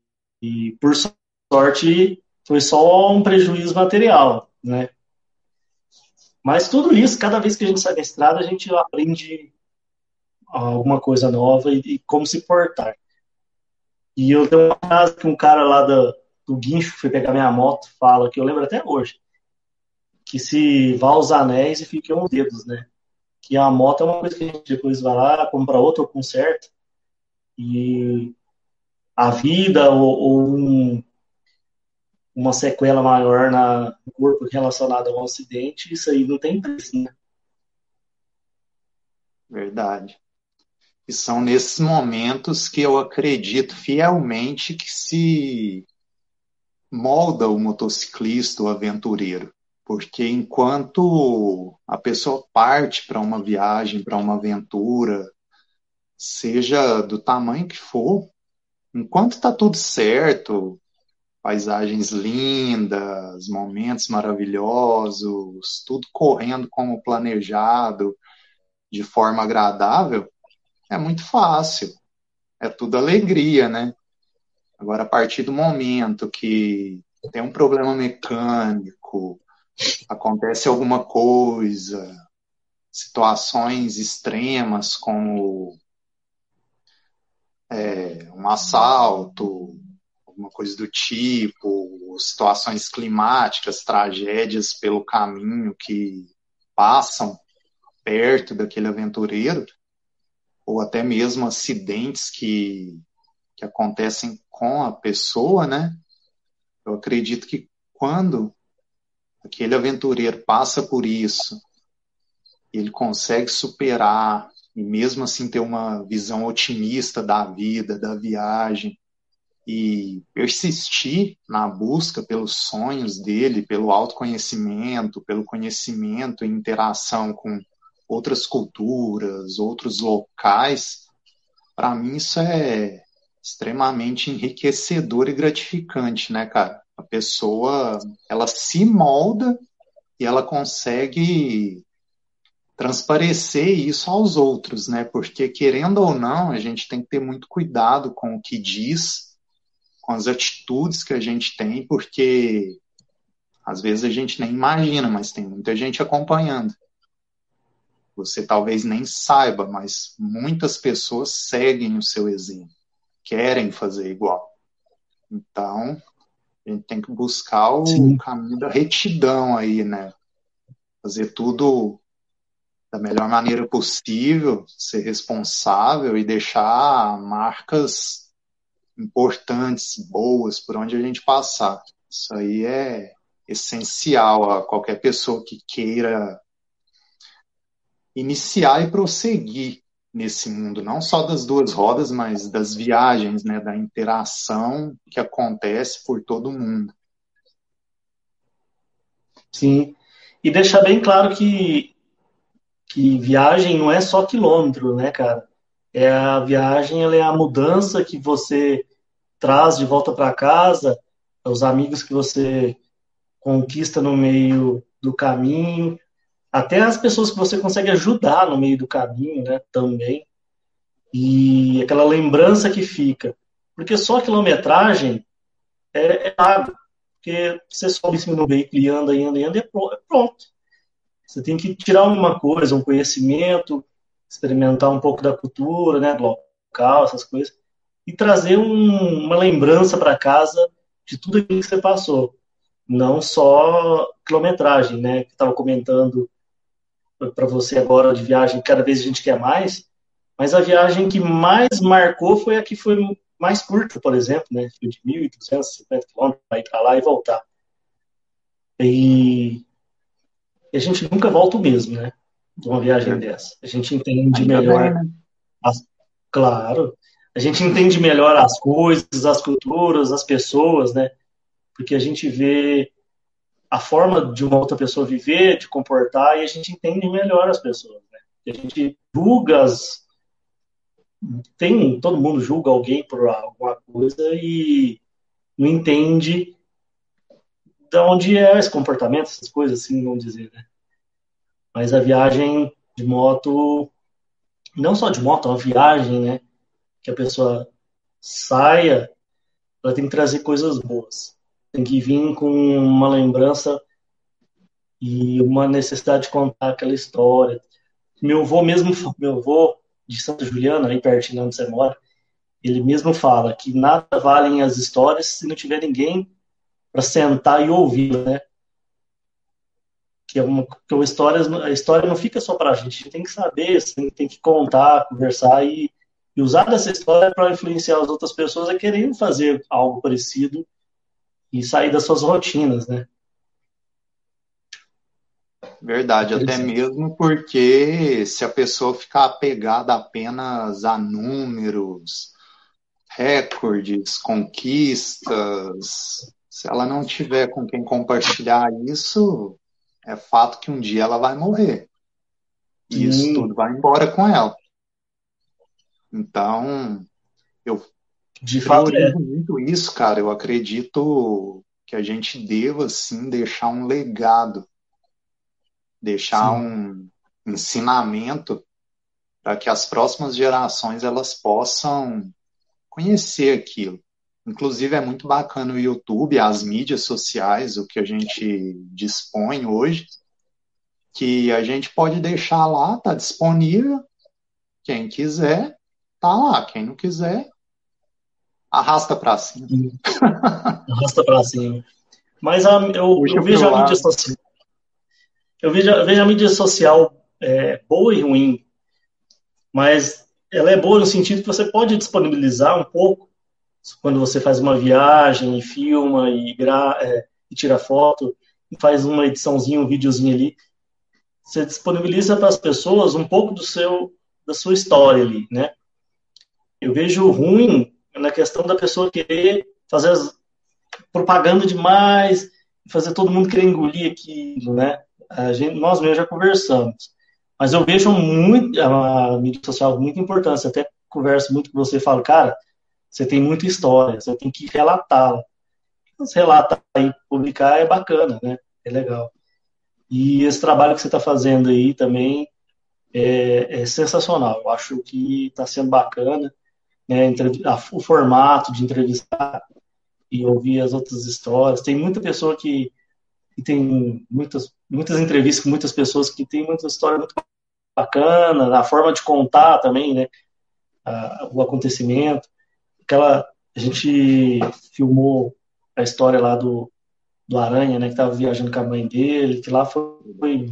e por sorte foi só um prejuízo material, né? Mas tudo isso, cada vez que a gente sai da estrada, a gente aprende alguma coisa nova e, e como se portar. E eu tenho uma frase que um cara lá da, do guincho foi pegar minha moto fala, que eu lembro até hoje, que se vá os anéis e fiquem os dedos, né? Que a moto é uma coisa que a gente depois vai lá, compra outra ou conserta. E a vida ou, ou um, uma sequela maior na, no corpo relacionada a um acidente, isso aí não tem preço, né? Verdade. E são nesses momentos que eu acredito fielmente que se molda o motociclista, o aventureiro. Porque enquanto a pessoa parte para uma viagem, para uma aventura, seja do tamanho que for, enquanto está tudo certo, paisagens lindas, momentos maravilhosos, tudo correndo como planejado, de forma agradável, é muito fácil. É tudo alegria, né? Agora, a partir do momento que tem um problema mecânico, acontece alguma coisa, situações extremas como é, um assalto, alguma coisa do tipo, situações climáticas, tragédias pelo caminho que passam perto daquele aventureiro, ou até mesmo acidentes que, que acontecem com a pessoa, né? Eu acredito que quando aquele aventureiro passa por isso, ele consegue superar e mesmo assim ter uma visão otimista da vida, da viagem e persistir na busca pelos sonhos dele, pelo autoconhecimento, pelo conhecimento e interação com outras culturas, outros locais, para mim isso é extremamente enriquecedor e gratificante, né, cara? A pessoa, ela se molda e ela consegue transparecer isso aos outros, né? Porque querendo ou não, a gente tem que ter muito cuidado com o que diz, com as atitudes que a gente tem, porque às vezes a gente nem imagina, mas tem muita gente acompanhando. Você talvez nem saiba, mas muitas pessoas seguem o seu exemplo, querem fazer igual. Então, a gente tem que buscar o Sim. caminho da retidão aí, né? Fazer tudo da melhor maneira possível, ser responsável e deixar marcas importantes, boas, por onde a gente passar. Isso aí é essencial a qualquer pessoa que queira iniciar e prosseguir nesse mundo, não só das duas rodas, mas das viagens, né, da interação que acontece por todo mundo. Sim, e deixar bem claro que, que viagem não é só quilômetro, né, cara? É a viagem, ela é a mudança que você traz de volta para casa, os amigos que você conquista no meio do caminho, até as pessoas que você consegue ajudar no meio do caminho, né, também. E aquela lembrança que fica. Porque só a quilometragem é, é nada. Porque você sobe em cima do veículo e anda, e anda, e anda, e é, é pronto. Você tem que tirar uma coisa, um conhecimento, experimentar um pouco da cultura, né, do local, essas coisas, e trazer um, uma lembrança para casa de tudo aquilo que você passou. Não só quilometragem, né, que estava comentando para você agora de viagem, cada vez a gente quer mais, mas a viagem que mais marcou foi a que foi mais curta, por exemplo, né? Foi de 1.250 quilômetros para ir para lá e voltar. E... e, a gente nunca volta o mesmo, né? De uma viagem dessa. A gente entende Ainda melhor. Bem, né? as... Claro. A gente entende melhor as coisas, as culturas, as pessoas, né? Porque a gente vê a forma de uma outra pessoa viver, de comportar, e a gente entende melhor as pessoas. Né? A gente julga as. Tem, todo mundo julga alguém por alguma coisa e não entende de onde é esse comportamento, essas coisas assim, vamos dizer, né? Mas a viagem de moto, não só de moto, é uma viagem, né? Que a pessoa saia, ela tem que trazer coisas boas tem que vir com uma lembrança e uma necessidade de contar aquela história. Meu avô mesmo, meu avô de Santa Juliana, aí pertinho onde você mora, ele mesmo fala que nada valem as histórias se não tiver ninguém para sentar e ouvir, né? Que é uma, que a história, a história não fica só para a gente, a gente tem que saber, tem, que contar, conversar e, e usar dessa história para influenciar as outras pessoas a quererem fazer algo parecido e sair das suas rotinas, né? Verdade, até mesmo porque se a pessoa ficar apegada apenas a números, recordes, conquistas, se ela não tiver com quem compartilhar isso, é fato que um dia ela vai morrer. E isso tudo vai embora com ela. Então, eu de fato, é. muito isso, cara. Eu acredito que a gente deva, sim, deixar um legado, deixar sim. um ensinamento para que as próximas gerações elas possam conhecer aquilo. Inclusive é muito bacana o YouTube, as mídias sociais, o que a gente dispõe hoje, que a gente pode deixar lá, tá disponível. Quem quiser, tá lá. Quem não quiser, Arrasta para cima. *laughs* Arrasta para cima. Mas a, eu, eu vejo a mídia social. Eu vejo, eu vejo a mídia social é, boa e ruim, mas ela é boa no sentido que você pode disponibilizar um pouco quando você faz uma viagem e filma e, gra, é, e tira foto e faz uma ediçãozinha, um videozinho ali. Você disponibiliza para as pessoas um pouco do seu da sua história ali, né? Eu vejo ruim na questão da pessoa querer fazer propaganda demais, fazer todo mundo querer engolir aquilo, né? A gente, nós mesmos já conversamos. Mas eu vejo muito a mídia social muito importante. Até converso muito com você e falo, cara, você tem muita história, você tem que relatá-la. Você relatar e publicar é bacana, né? É legal. E esse trabalho que você está fazendo aí também é, é sensacional. Eu acho que está sendo bacana né, o formato de entrevistar e ouvir as outras histórias. Tem muita pessoa que, que tem muitas, muitas entrevistas com muitas pessoas que tem muita história muito bacana, a forma de contar também, né, a, o acontecimento, aquela a gente filmou a história lá do, do Aranha, né, que estava viajando com a mãe dele, que lá foi, foi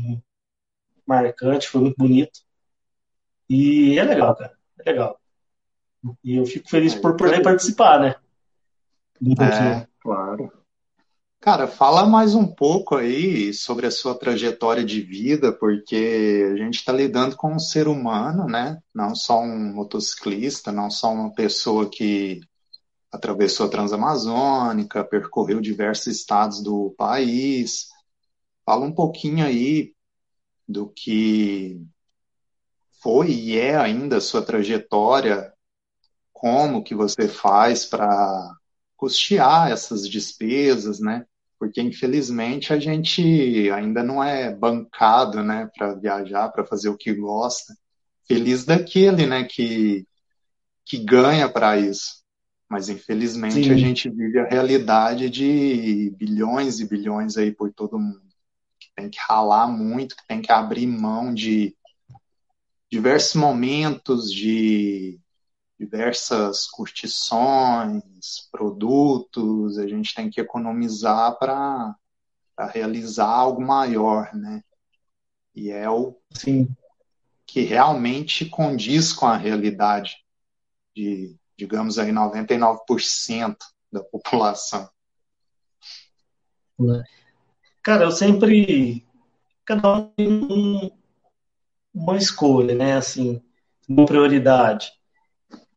marcante, foi muito bonito. E é legal, cara, é legal. E eu fico feliz por poder participar, né? É, claro. Cara, fala mais um pouco aí sobre a sua trajetória de vida, porque a gente está lidando com um ser humano, né? Não só um motociclista, não só uma pessoa que atravessou a Transamazônica, percorreu diversos estados do país. Fala um pouquinho aí do que foi e é ainda a sua trajetória, como que você faz para custear essas despesas, né? porque infelizmente a gente ainda não é bancado, né, para viajar, para fazer o que gosta. Feliz daquele, né, que que ganha para isso. Mas infelizmente Sim. a gente vive a realidade de bilhões e bilhões aí por todo mundo, que tem que ralar muito, que tem que abrir mão de diversos momentos de diversas curtições, produtos, a gente tem que economizar para realizar algo maior, né? E é o Sim. que realmente condiz com a realidade de, digamos aí, 99% da população. Cara, eu sempre. Cada um tem uma escolha, né? Assim, uma prioridade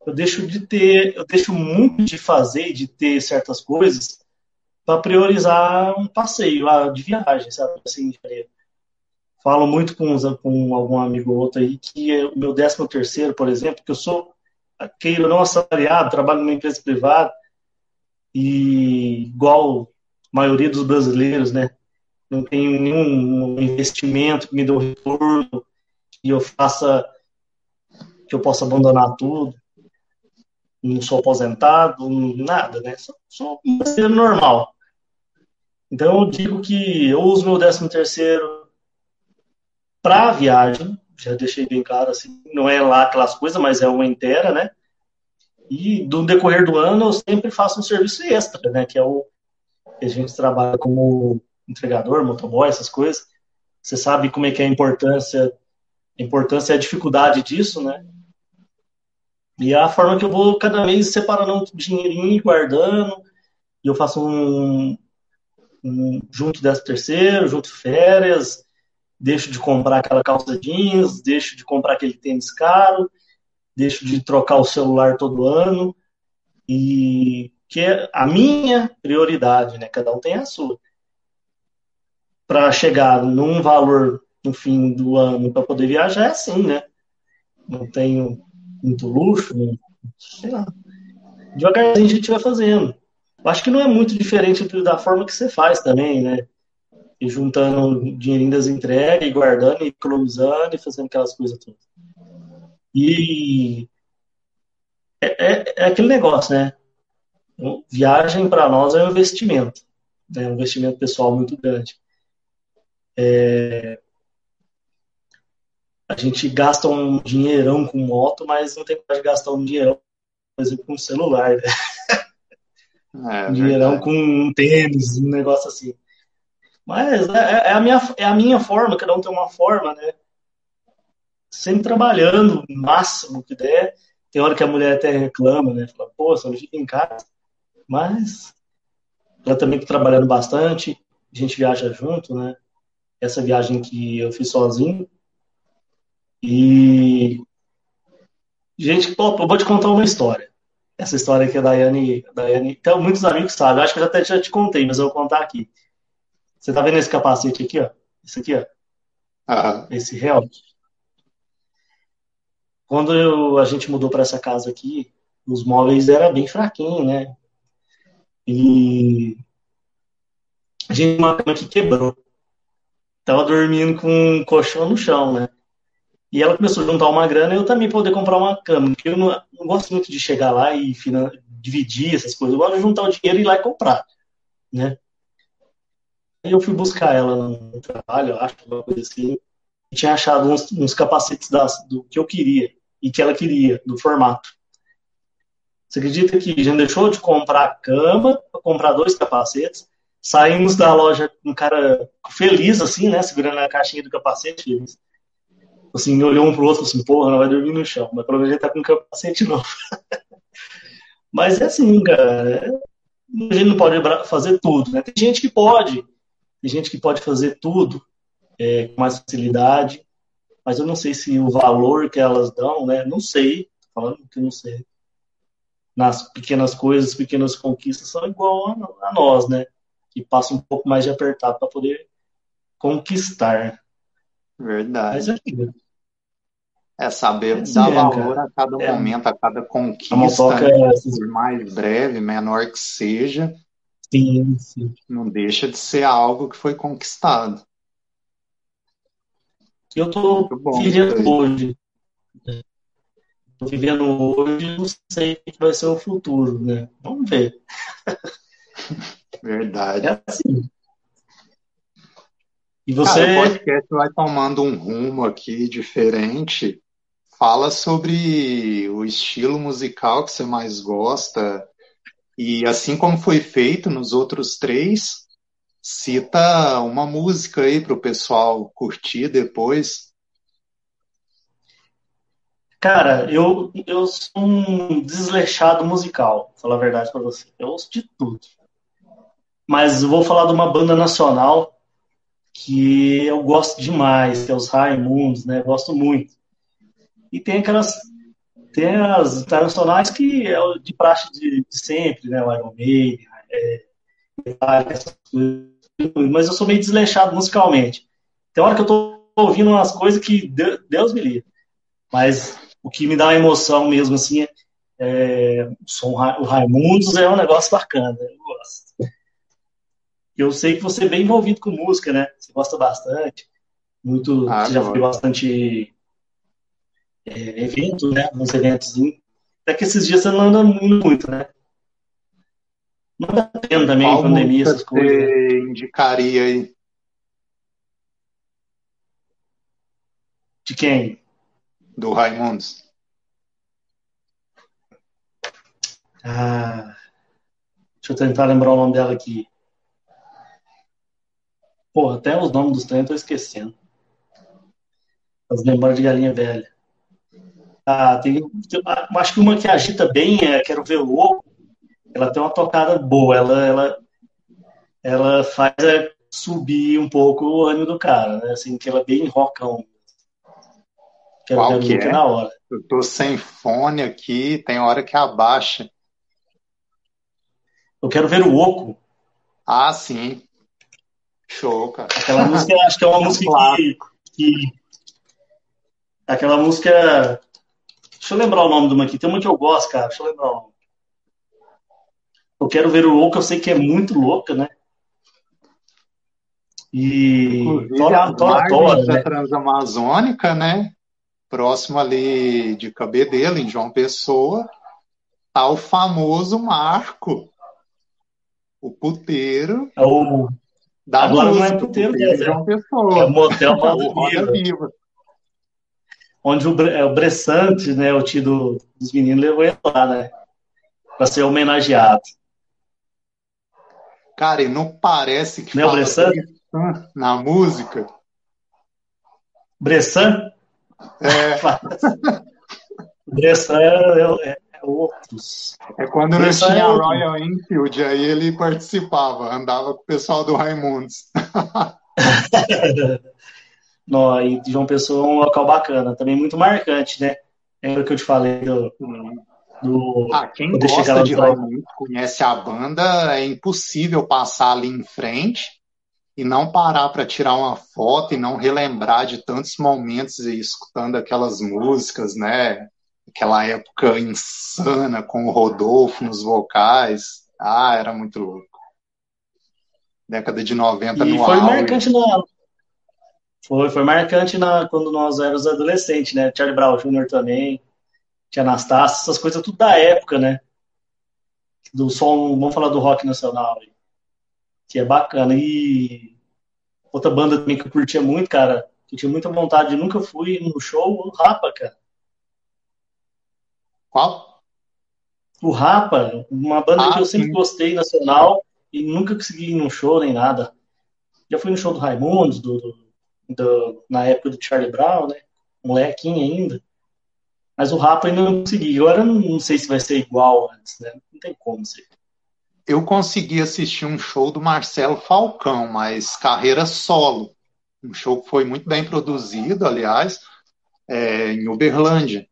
eu deixo de ter, eu deixo muito de fazer, de ter certas coisas para priorizar um passeio lá de viagem, sabe? Assim, falo muito com, com algum amigo ou outro aí que é o meu décimo terceiro, por exemplo, que eu sou queiro não assalariado, trabalho numa empresa privada e igual a maioria dos brasileiros, né? Não tenho nenhum investimento que me dê um retorno e eu faça que eu possa abandonar tudo não sou aposentado, nada, né? Sou, sou um brasileiro normal. Então eu digo que eu uso meu 13 terceiro para viagem, já deixei bem claro assim, não é lá aquelas coisas, mas é uma inteira, né? E do decorrer do ano eu sempre faço um serviço extra, né? Que é o que a gente trabalha como entregador, motoboy, essas coisas. Você sabe como é que é a importância, a importância e a dificuldade disso, né? E é a forma que eu vou cada mês separando um dinheirinho e guardando. E eu faço um, um junto dessa terceiro, junto férias, deixo de comprar aquela calça jeans, deixo de comprar aquele tênis caro, deixo de trocar o celular todo ano. E que é a minha prioridade, né? Cada um tem a sua. Para chegar num valor no fim do ano para poder viajar é assim, né? Não tenho muito luxo, sei lá. Devagarzinho a gente vai fazendo. Eu acho que não é muito diferente da forma que você faz também, né? E juntando dinheirinho das entregas, e guardando, e economizando, e fazendo aquelas coisas todas. E é, é, é aquele negócio, né? Viagem para nós é um investimento, né? um investimento pessoal muito grande. É, a gente gasta um dinheirão com moto, mas não tem coragem de gastar um dinheirão, por exemplo, com celular, né? É, um dinheirão com um tênis, um negócio assim. Mas é, é, a minha, é a minha forma, cada um tem uma forma, né? Sempre trabalhando o máximo que der. Tem hora que a mulher até reclama, né? Fala, pô, não fica em casa. Mas ela também tá trabalhando bastante, a gente viaja junto, né? Essa viagem que eu fiz sozinho, e. Gente, eu vou te contar uma história. Essa história que a Daiane. A Daiane então, muitos amigos sabem. Acho que eu até já te contei, mas eu vou contar aqui. Você tá vendo esse capacete aqui, ó? Esse aqui, ó. Uhum. Esse real. Quando eu, a gente mudou para essa casa aqui, os móveis eram bem fraquinhos, né? E a gente uma cama que quebrou. Tava dormindo com um colchão no chão, né? E ela começou a juntar uma grana e eu também poder comprar uma cama, porque eu não, não gosto muito de chegar lá e finan... dividir essas coisas. Eu gosto de juntar o dinheiro e ir lá e comprar, né? Aí eu fui buscar ela no trabalho, eu acho, uma coisa assim, e tinha achado uns, uns capacetes das, do que eu queria e que ela queria, do formato. Você acredita que já deixou de comprar cama para comprar dois capacetes? Saímos da loja um cara feliz, assim, né? Segurando a caixinha do capacete, feliz. Assim, olhou um pro outro assim, porra, não vai dormir no chão, mas pelo menos ele tá com um capacete novo. *laughs* mas é assim, cara. A gente não pode fazer tudo, né? Tem gente que pode, tem gente que pode fazer tudo é, com mais facilidade, mas eu não sei se o valor que elas dão, né? Não sei, falando que não sei. Nas pequenas coisas, pequenas conquistas são igual a, a nós, né? Que passa um pouco mais de apertar para poder conquistar. Verdade. É, é saber é dar valor cara. a cada é. momento, a cada conquista, né? por mais breve, menor que seja. Sim, sim. Não deixa de ser algo que foi conquistado. Eu estou vivendo hoje. Estou vivendo hoje, não sei o que vai ser o futuro, né? Vamos ver. *laughs* Verdade. É assim. E você. Cara, o podcast vai tomando um rumo aqui diferente. Fala sobre o estilo musical que você mais gosta. E assim como foi feito nos outros três, cita uma música aí para o pessoal curtir depois. Cara, eu, eu sou um desleixado musical, falar a verdade para você. Eu ouço de tudo. Mas vou falar de uma banda nacional que eu gosto demais, que é os Raimundos, né? gosto muito. E tem aquelas. Tem as internacionais que é de praxe de, de sempre, né? O Iron Maiden, é, mas eu sou meio desleixado musicalmente. Tem hora que eu tô ouvindo umas coisas que Deus me livre. Mas o que me dá uma emoção mesmo, assim, é, é o, som, o Raimundos é um negócio bacana. Eu gosto. Eu sei que você é bem envolvido com música, né? Você gosta bastante. Muito, ah, você já foi bastante é, evento, né? Uns eventos. Até que esses dias você não anda muito, né? Não dá tempo também, Qual pandemia, essas coisas. Né? Você indicaria aí? De quem? Do Raimundos. Ah, deixa eu tentar lembrar o nome dela aqui. Pô, até os nomes dos trem eu tô esquecendo. As memórias de galinha velha. Ah, tem, tem, acho que uma que agita bem é Quero Ver o Oco ela tem uma tocada boa, ela, ela, ela faz é, subir um pouco o ânimo do cara, né? Assim, que ela é bem rockão. Quero Qual que é? na hora. Eu tô sem fone aqui, tem hora que abaixa. Eu quero ver o Oco. Ah, sim. Show, cara. Aquela música, acho que é uma música que, que, Aquela música. Deixa eu lembrar o nome de uma aqui. Tem uma que eu gosto, cara. Deixa eu lembrar o nome. Eu quero ver o louco, eu sei que é muito louca, né? E tora, tora, tora, da né? Transamazônica, né? Próximo ali de Cabedelo, em João Pessoa, tá o famoso Marco, o puteiro. É o da Agora não é puteiro, de João Pessoa. É o motel Roda Viva. Onde o, é, o Bressante, né, o tio do, dos meninos, levou ele lá, né? Para ser homenageado. Cara, e não parece que não é Bressan? na música. Bressan? É. *laughs* Bressan é, é, é, outros. É quando não tinha é Royal Enfield, aí ele participava, andava com o pessoal do Raimundos. *laughs* não, e João Pessoa é um local bacana, também muito marcante, né? Lembra que eu te falei do, do, ah, quem gosta de Raimundo, conhece a banda, é impossível passar ali em frente e não parar para tirar uma foto e não relembrar de tantos momentos e escutando aquelas músicas, né? Aquela época insana com o Rodolfo nos vocais. Ah, era muito louco. Década de 90 e no foi marcante na foi, foi marcante na, quando nós éramos adolescentes, né? Charlie Brown Jr. também tinha Anastácio, essas coisas tudo da época, né? Do som, vamos falar do rock nacional, que é bacana. E outra banda também que eu curtia muito, cara, que eu tinha muita vontade, nunca fui no show, o Rapa, cara. Qual? o Rapa, uma banda ah, que eu sim. sempre gostei, nacional, e nunca consegui ir num show nem nada. Já fui no show do Raimundos, do, do, do, na época do Charlie Brown, né? Molequinho ainda. Mas o Rapa ainda não consegui. Agora não, não sei se vai ser igual antes, né? Não tem como ser. Eu consegui assistir um show do Marcelo Falcão, mas carreira solo. Um show que foi muito bem produzido, aliás, é, em Uberlândia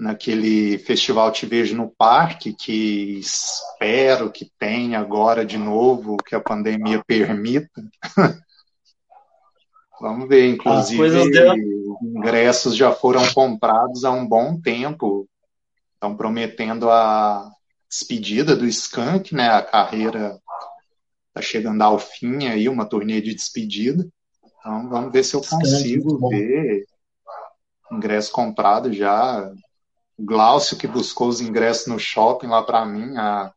naquele festival Te Vejo no Parque, que espero que tenha agora de novo, que a pandemia permita. *laughs* Vamos ver, inclusive, os ingressos já foram comprados há um bom tempo. Estão prometendo a despedida do Skank, né? A carreira está chegando ao fim aí, uma turnê de despedida. Então vamos ver se eu consigo ver ingresso comprado já o Glaucio, que buscou os ingressos no shopping lá para mim, a,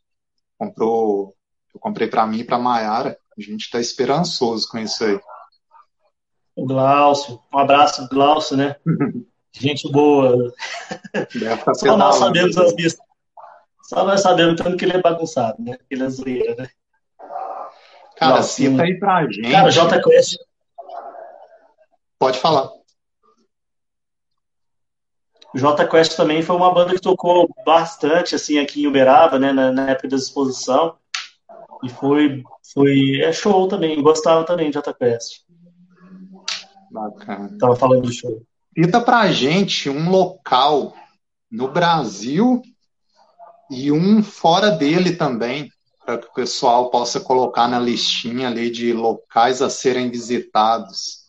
comprou, eu comprei para mim e para Maiara. A gente está esperançoso com isso aí. O Glaucio, um abraço, Glaucio, né? *laughs* gente boa. Tá Só nós sabemos as listas. Só nós sabemos tanto que ele é bagunçado, né? Ele é zoeira, né? Cara, cita aí pra gente. Cara, J Quest. Pode falar. J Quest também foi uma banda que tocou bastante assim aqui em Uberaba, né, na, na época da exposição. E foi foi é show também, gostava também de J Quest. Bacana. Tava falando do show. Cita pra gente um local no Brasil e um fora dele também, para que o pessoal possa colocar na listinha ali de locais a serem visitados.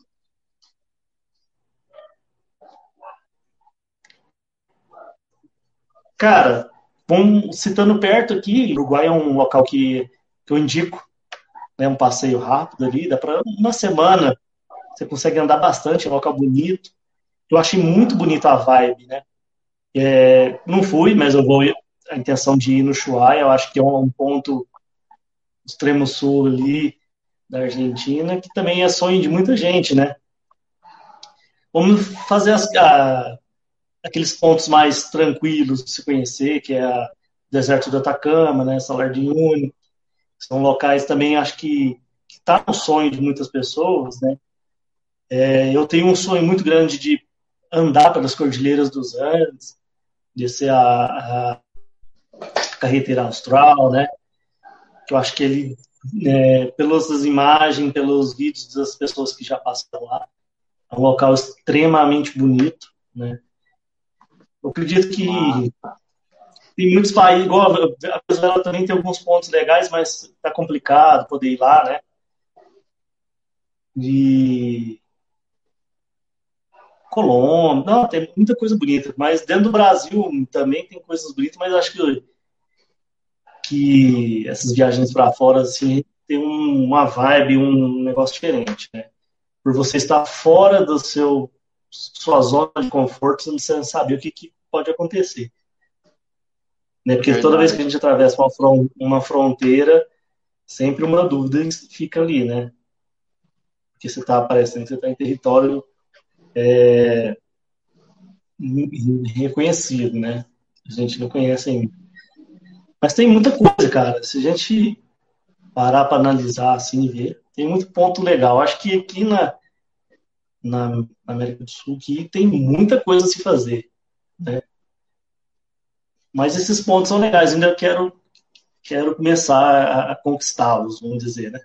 Cara, vamos citando perto aqui, Uruguai é um local que, que eu indico, né, um passeio rápido ali, dá para uma semana, você consegue andar bastante, é um local bonito. Eu achei muito bonita a vibe, né? É, não fui, mas eu vou a intenção de ir no Chuai, eu acho que é um ponto extremo sul ali da Argentina, que também é sonho de muita gente, né? Vamos fazer as, a, aqueles pontos mais tranquilos de se conhecer, que é o deserto do Atacama, né, Salar de Uyuni, são locais também, acho que está no sonho de muitas pessoas, né, é, eu tenho um sonho muito grande de andar pelas Cordilheiras dos Andes, descer a, a carretera austral, né, que eu acho que ele, é, pelas imagens, pelos vídeos das pessoas que já passaram lá, é um local extremamente bonito, né, eu acredito que tem muitos países, igual a Venezuela também tem alguns pontos legais, mas está complicado poder ir lá, né? De Colômbia, não, tem muita coisa bonita, mas dentro do Brasil também tem coisas bonitas, mas acho que, que essas viagens para fora, assim, tem uma vibe, um negócio diferente, né? Por você estar fora do seu sua zona de conforto, você não sabe o que, que pode acontecer. Né? Porque toda vez que a gente atravessa uma, fron uma fronteira, sempre uma dúvida fica ali, né? Porque você está parecendo que você está em território é, reconhecido, né? A gente não conhece ainda. Mas tem muita coisa, cara. Se a gente parar para analisar assim e ver, tem muito ponto legal. Acho que aqui na, na América do Sul que tem muita coisa a se fazer. Né? Mas esses pontos são legais, ainda quero, quero começar a, a conquistá-los, vamos dizer, né?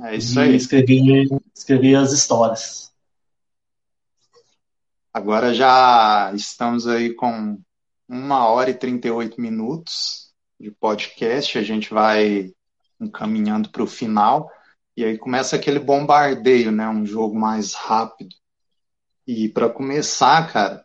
É isso aí. escrever, escrever as histórias. Agora já estamos aí com uma hora e 38 minutos de podcast. A gente vai encaminhando para o final. E aí começa aquele bombardeio, né? Um jogo mais rápido. E para começar, cara,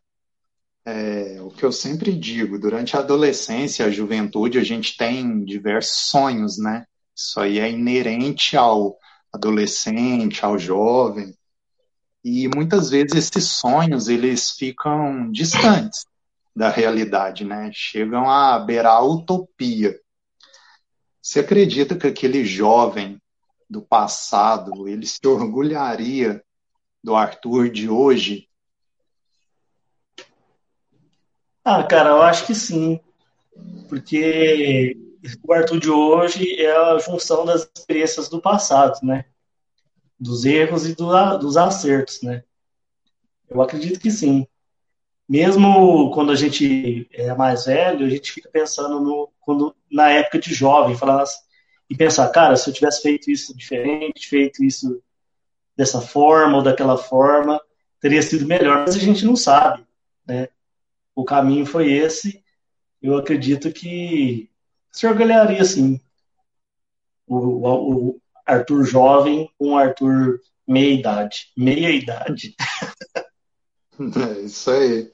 é, o que eu sempre digo, durante a adolescência, a juventude, a gente tem diversos sonhos, né? Isso aí é inerente ao adolescente, ao jovem. E muitas vezes esses sonhos, eles ficam distantes da realidade, né? Chegam a beirar a utopia. Você acredita que aquele jovem do passado, ele se orgulharia do Arthur de hoje? Ah, cara, eu acho que sim. porque o Arthur de hoje é a junção das experiências do passado, né? Dos erros e do, dos acertos, né? Eu acredito que sim. Mesmo quando a gente é mais velho, a gente fica pensando no, quando, na época de jovem, assim, e pensar, cara, se eu tivesse feito isso diferente, feito isso dessa forma ou daquela forma, teria sido melhor. Mas a gente não sabe, né? O caminho foi esse. Eu acredito que se orgulharia, sim. O, o, Arthur jovem com o Arthur meia idade. Meia idade. *laughs* É isso aí.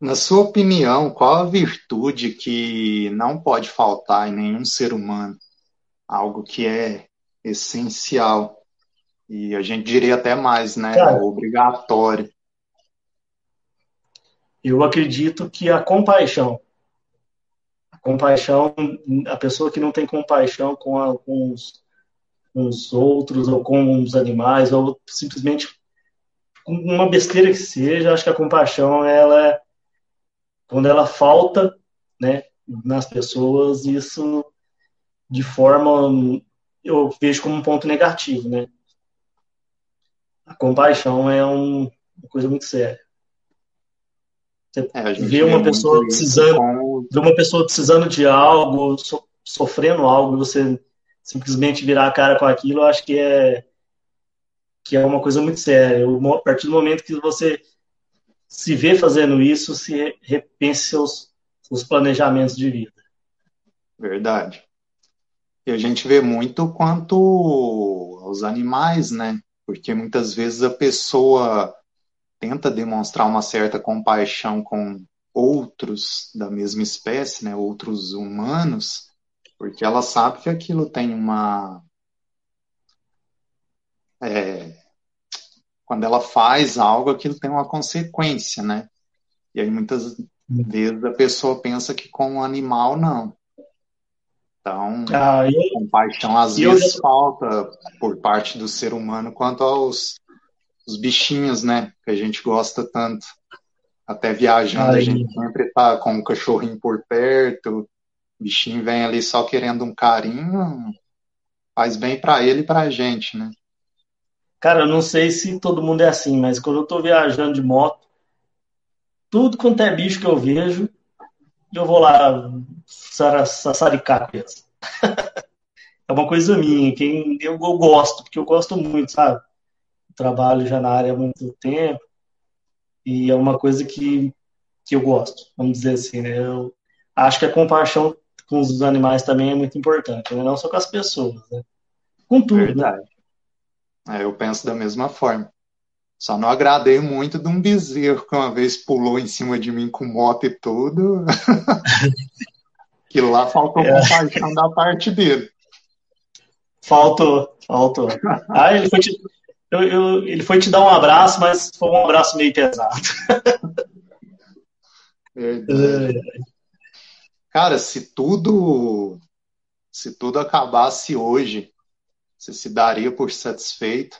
Na sua opinião, qual a virtude que não pode faltar em nenhum ser humano? Algo que é essencial. E a gente diria até mais, né? Cara, obrigatório. Eu acredito que a compaixão. A compaixão, a pessoa que não tem compaixão com, a, com, os, outros, ou com os animais, ou simplesmente uma besteira que seja, acho que a compaixão, ela, quando ela falta, né, nas pessoas, isso de forma, eu vejo como um ponto negativo, né? A compaixão é um, uma coisa muito séria. Você é, vê uma pessoa precisando, vê uma pessoa precisando de algo, so, sofrendo algo, e você simplesmente virar a cara com aquilo, eu acho que é que é uma coisa muito séria. Eu, a partir do momento que você se vê fazendo isso, se repense seus, seus planejamentos de vida. Verdade. E a gente vê muito quanto os animais, né? Porque muitas vezes a pessoa tenta demonstrar uma certa compaixão com outros da mesma espécie, né? Outros humanos, porque ela sabe que aquilo tem uma é, quando ela faz algo, aquilo tem uma consequência, né? E aí muitas vezes a pessoa pensa que com o animal não. Então, ah, eu, compaixão às vezes já... falta por parte do ser humano quanto aos os bichinhos, né? Que a gente gosta tanto. Até viajando, a gente sempre tá com um cachorrinho por perto, o bichinho vem ali só querendo um carinho, faz bem para ele e para a gente, né? Cara, eu não sei se todo mundo é assim, mas quando eu tô viajando de moto, tudo quanto é bicho que eu vejo, eu vou lá sassaricar com eles. *laughs* é uma coisa minha, quem eu, eu gosto, porque eu gosto muito, sabe? Trabalho já na área há muito tempo e é uma coisa que, que eu gosto, vamos dizer assim, né? Eu acho que a compaixão com os animais também é muito importante, né? não só com as pessoas, né? Com tudo, né? Verdade. Né? É, eu penso da mesma forma. Só não agradei muito de um bezerro que uma vez pulou em cima de mim com moto e tudo. *laughs* que lá faltou é. compaixão da parte dele. Faltou, faltou. Ah, ele foi, eu, eu, ele foi te dar um abraço, mas foi um abraço meio pesado. *laughs* Cara, se tudo se tudo acabasse hoje, você se daria por satisfeito?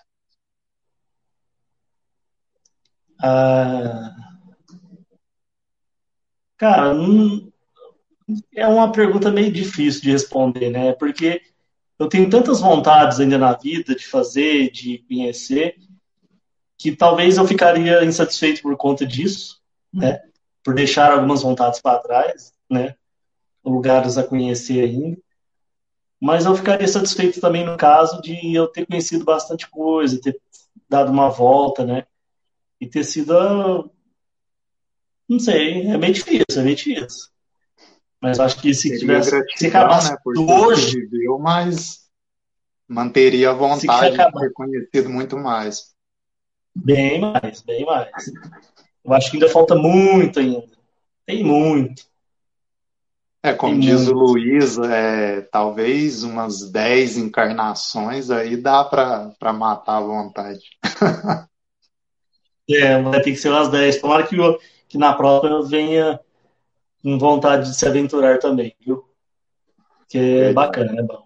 Ah, cara, não, é uma pergunta meio difícil de responder, né? Porque eu tenho tantas vontades ainda na vida de fazer, de conhecer, que talvez eu ficaria insatisfeito por conta disso, né? Por deixar algumas vontades para trás, né? Lugares a conhecer ainda. Mas eu ficaria satisfeito também no caso de eu ter conhecido bastante coisa, ter dado uma volta, né? E ter sido. Não sei, é meio difícil, é meio difícil. Mas acho que se tivesse. Gratidão, se acabasse né, hoje. Viveu, mas manteria a vontade de ter conhecido muito mais. Bem mais, bem mais. Eu acho que ainda falta muito ainda. Tem muito. É, como Tem diz muito. o Luiz, é, talvez umas 10 encarnações aí dá para matar a vontade. *laughs* é, vai ter que ser umas 10. Tomara que, eu, que na próxima venha com vontade de se aventurar também, viu? Que é, é. bacana, é bom.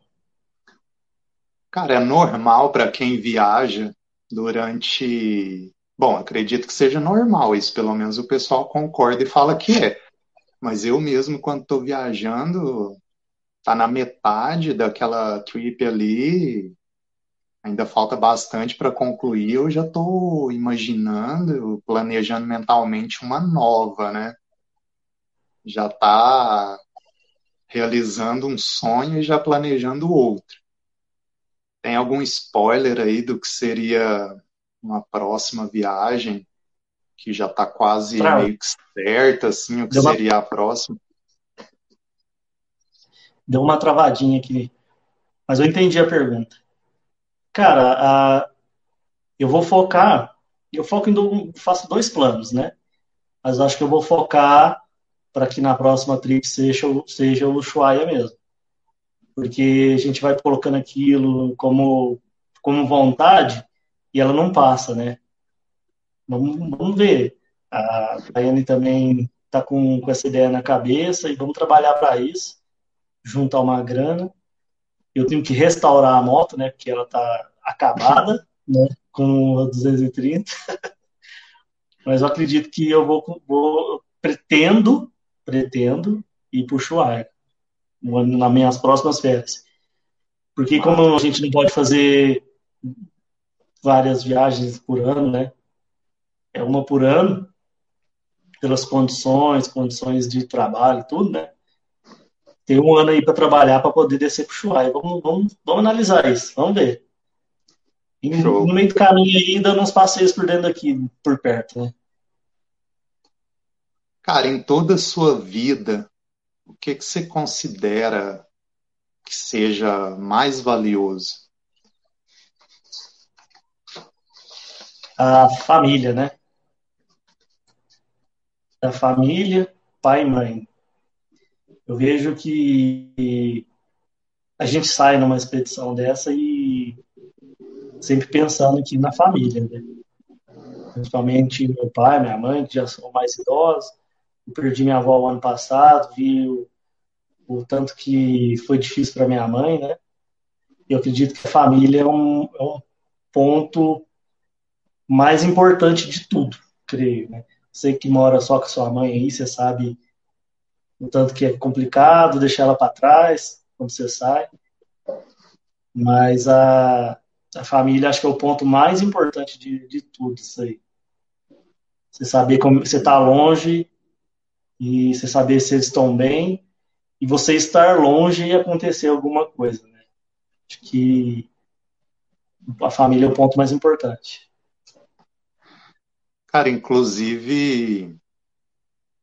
Cara, é normal para quem viaja durante. Bom, acredito que seja normal, isso pelo menos o pessoal concorda e fala que é mas eu mesmo, quando estou viajando, tá na metade daquela trip ali, ainda falta bastante para concluir, eu já estou imaginando, planejando mentalmente uma nova, né? Já está realizando um sonho e já planejando outro. Tem algum spoiler aí do que seria uma próxima viagem que já está quase meio que certa, assim, o que seria uma... a próxima? Deu uma travadinha aqui, mas eu entendi a pergunta. Cara, a... eu vou focar, eu foco em, faço dois planos, né? Mas acho que eu vou focar para que na próxima trip seja, seja o Ushuaia mesmo. Porque a gente vai colocando aquilo como, como vontade e ela não passa, né? Vamos, vamos ver. A Daiane também está com, com essa ideia na cabeça e vamos trabalhar para isso, juntar uma grana. Eu tenho que restaurar a moto, né? Porque ela está acabada, né? Com a 230. *laughs* Mas eu acredito que eu vou, vou pretendo pretendo ir para o Chuaia nas minhas próximas férias. Porque como a gente não pode fazer várias viagens por ano, né? É uma por ano, pelas condições, condições de trabalho, tudo, né? Tem um ano aí para trabalhar para poder descer para o Chuaia. Vamos, vamos, vamos analisar isso, vamos ver. E no meio do caminho aí, dando uns passeios por dentro daqui, por perto, né? Cara, em toda a sua vida, o que, que você considera que seja mais valioso? A família, né? A família, pai e mãe. Eu vejo que a gente sai numa expedição dessa e sempre pensando aqui na família, né? Principalmente meu pai, minha mãe, que já são mais idosos eu perdi minha avó o ano passado, vi o, o tanto que foi difícil para minha mãe, né? Eu acredito que a família é um, é um ponto mais importante de tudo, creio. Né? Você que mora só com sua mãe aí, você sabe o tanto que é complicado deixar ela para trás quando você sai. Mas a, a família acho que é o ponto mais importante de, de tudo isso aí. Você saber como você está longe e você saber se eles estão bem e você estar longe e acontecer alguma coisa. Né? Acho que a família é o ponto mais importante. Cara, inclusive,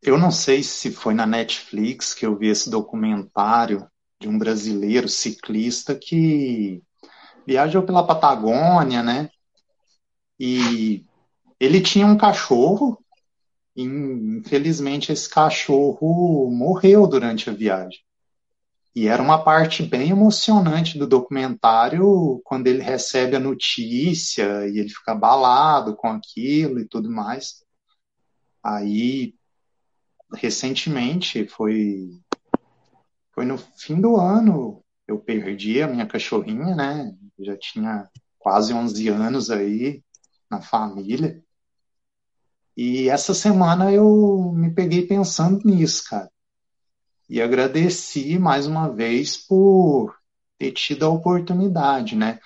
eu não sei se foi na Netflix que eu vi esse documentário de um brasileiro ciclista que viajou pela Patagônia, né? E ele tinha um cachorro infelizmente esse cachorro morreu durante a viagem. E era uma parte bem emocionante do documentário quando ele recebe a notícia e ele fica abalado com aquilo e tudo mais. Aí, recentemente, foi, foi no fim do ano, eu perdi a minha cachorrinha, né? já tinha quase 11 anos aí na família. E essa semana eu me peguei pensando nisso, cara. E agradeci mais uma vez por ter tido a oportunidade, né?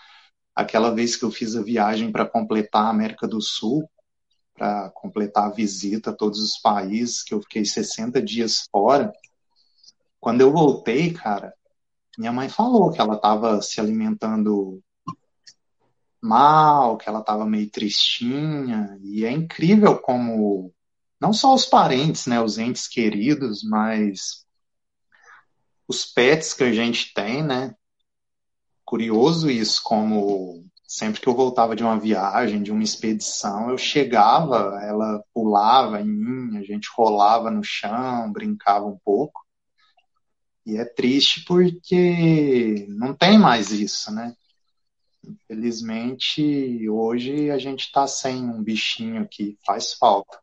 Aquela vez que eu fiz a viagem para completar a América do Sul, para completar a visita a todos os países, que eu fiquei 60 dias fora. Quando eu voltei, cara, minha mãe falou que ela estava se alimentando mal, que ela estava meio tristinha, e é incrível como não só os parentes, né, os entes queridos, mas os pets que a gente tem, né? Curioso isso, como sempre que eu voltava de uma viagem, de uma expedição, eu chegava, ela pulava em mim, a gente rolava no chão, brincava um pouco. E é triste porque não tem mais isso, né? Infelizmente, hoje a gente está sem um bichinho que faz falta.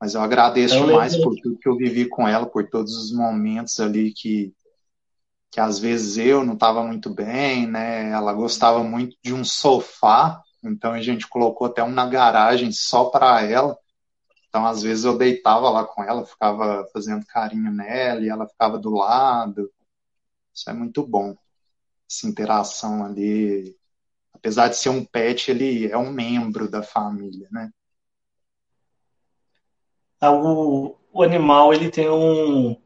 Mas eu agradeço eu mais por tudo que eu vivi com ela, por todos os momentos ali que, que às vezes eu não estava muito bem, né? Ela gostava muito de um sofá, então a gente colocou até um na garagem só para ela, Então, às vezes, eu deitava lá com ela, ficava fazendo carinho nela e ela ficava do lado. Isso é muito bom. Essa interação ali. Apesar de ser um pet, ele é um membro da família, né? Ah, o, o animal, ele tem um,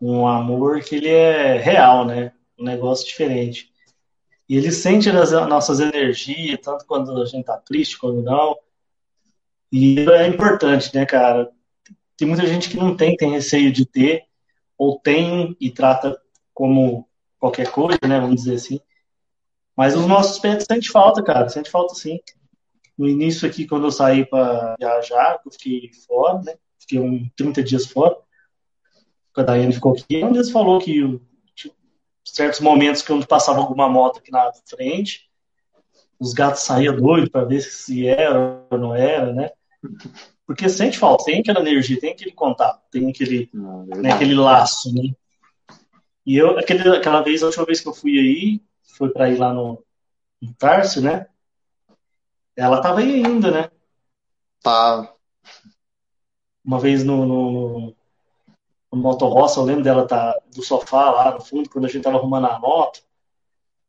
um amor que ele é real, né? Um negócio diferente. E ele sente as nossas energias, tanto quando a gente tá triste, quando não. E é importante, né, cara? Tem muita gente que não tem, tem receio de ter, ou tem e trata como qualquer coisa, né, vamos dizer assim. Mas os nossos pets sente falta, cara, sente falta sim. No início aqui, quando eu saí para viajar, eu fiquei fora, né, fiquei uns 30 dias fora, a Daiane ficou aqui, um deles falou que tipo, certos momentos que onde passava alguma moto aqui na frente, os gatos saíam doidos para ver se era ou não era, né? Porque sente falta, tem aquela energia, tem aquele contato, tem aquele, né, aquele laço, né? E eu, aquele, aquela vez, a última vez que eu fui aí, foi para ir lá no, no Tarso, né? Ela tava aí ainda, né? Tá. Uma vez no, no, no motorroça, eu lembro dela tá do sofá lá no fundo, quando a gente tava arrumando a moto,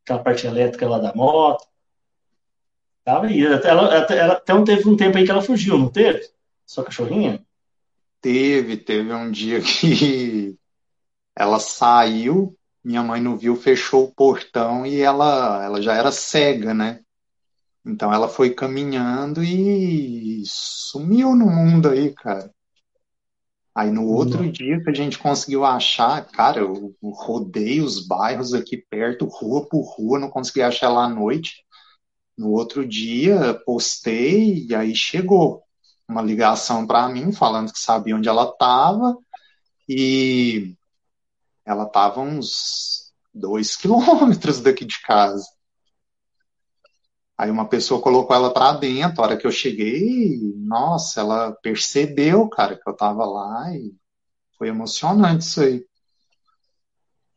aquela parte elétrica lá da moto. Tava aí. Ela, ela, ela, até um, teve um tempo aí que ela fugiu, não teve? Sua cachorrinha? Teve, teve um dia que ela saiu, minha mãe não viu, fechou o portão e ela, ela já era cega, né? Então ela foi caminhando e sumiu no mundo aí, cara. Aí no outro dia que a gente conseguiu achar, cara, eu rodei os bairros aqui perto, rua por rua, não consegui achar ela à noite. No outro dia, postei e aí chegou uma ligação para mim falando que sabia onde ela estava e ela estava uns dois *laughs* quilômetros daqui de casa. Aí uma pessoa colocou ela para dentro. A hora que eu cheguei, nossa, ela percebeu, cara, que eu estava lá e foi emocionante isso aí.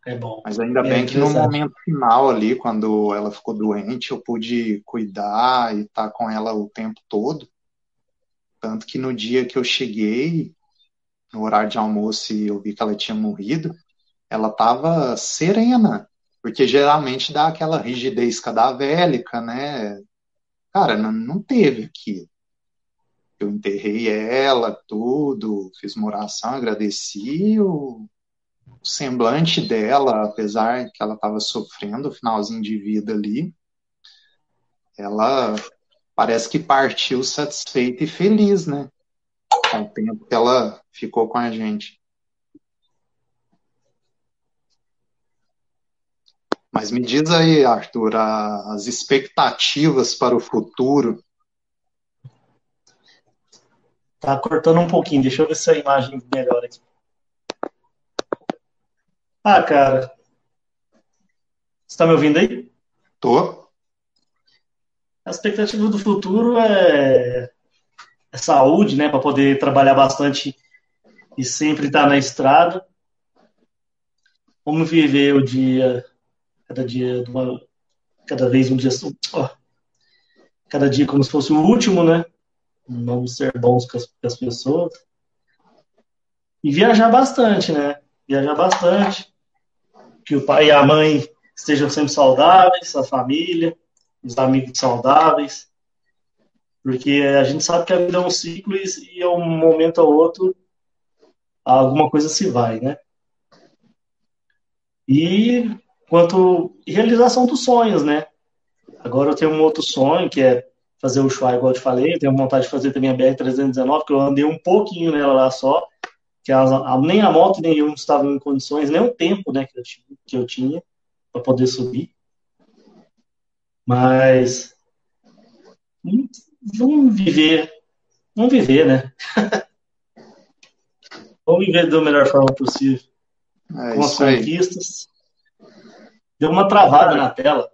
É bom. Mas ainda bem que no momento final ali, quando ela ficou doente, eu pude cuidar e estar tá com ela o tempo todo. Tanto que no dia que eu cheguei, no horário de almoço, eu vi que ela tinha morrido, ela estava serena, porque geralmente dá aquela rigidez cadavélica, né? Cara, não, não teve aquilo. Eu enterrei ela, tudo, fiz uma oração, agradeci, o o semblante dela, apesar que ela estava sofrendo o finalzinho de vida ali, ela parece que partiu satisfeita e feliz, né? Com o tempo que ela ficou com a gente. Mas me diz aí, Arthur, as expectativas para o futuro. Tá cortando um pouquinho, deixa eu ver se a imagem melhora aqui. Ah, cara. Você está me ouvindo aí? Tô. A expectativa do futuro é, é saúde, né? Para poder trabalhar bastante e sempre estar na estrada. Vamos viver o dia, cada dia, uma, cada vez um dia, ó, cada dia como se fosse o último, né? Vamos ser bons com as, com as pessoas. E viajar bastante, né? Viajar bastante que o pai e a mãe estejam sempre saudáveis, a família, os amigos saudáveis, porque a gente sabe que a vida é um ciclo e, a um momento ou outro alguma coisa se vai, né? E quanto realização dos sonhos, né? Agora eu tenho um outro sonho que é fazer o Shuai, igual eu te falei, eu tenho vontade de fazer também a BR-319, que eu andei um pouquinho nela lá só, que a, nem a moto nem eu estavam em condições, nem o tempo né, que, eu, que eu tinha para poder subir. Mas vamos viver, vamos viver, né? *laughs* vamos viver da melhor forma possível. É com as conquistas. Aí. Deu uma travada na tela.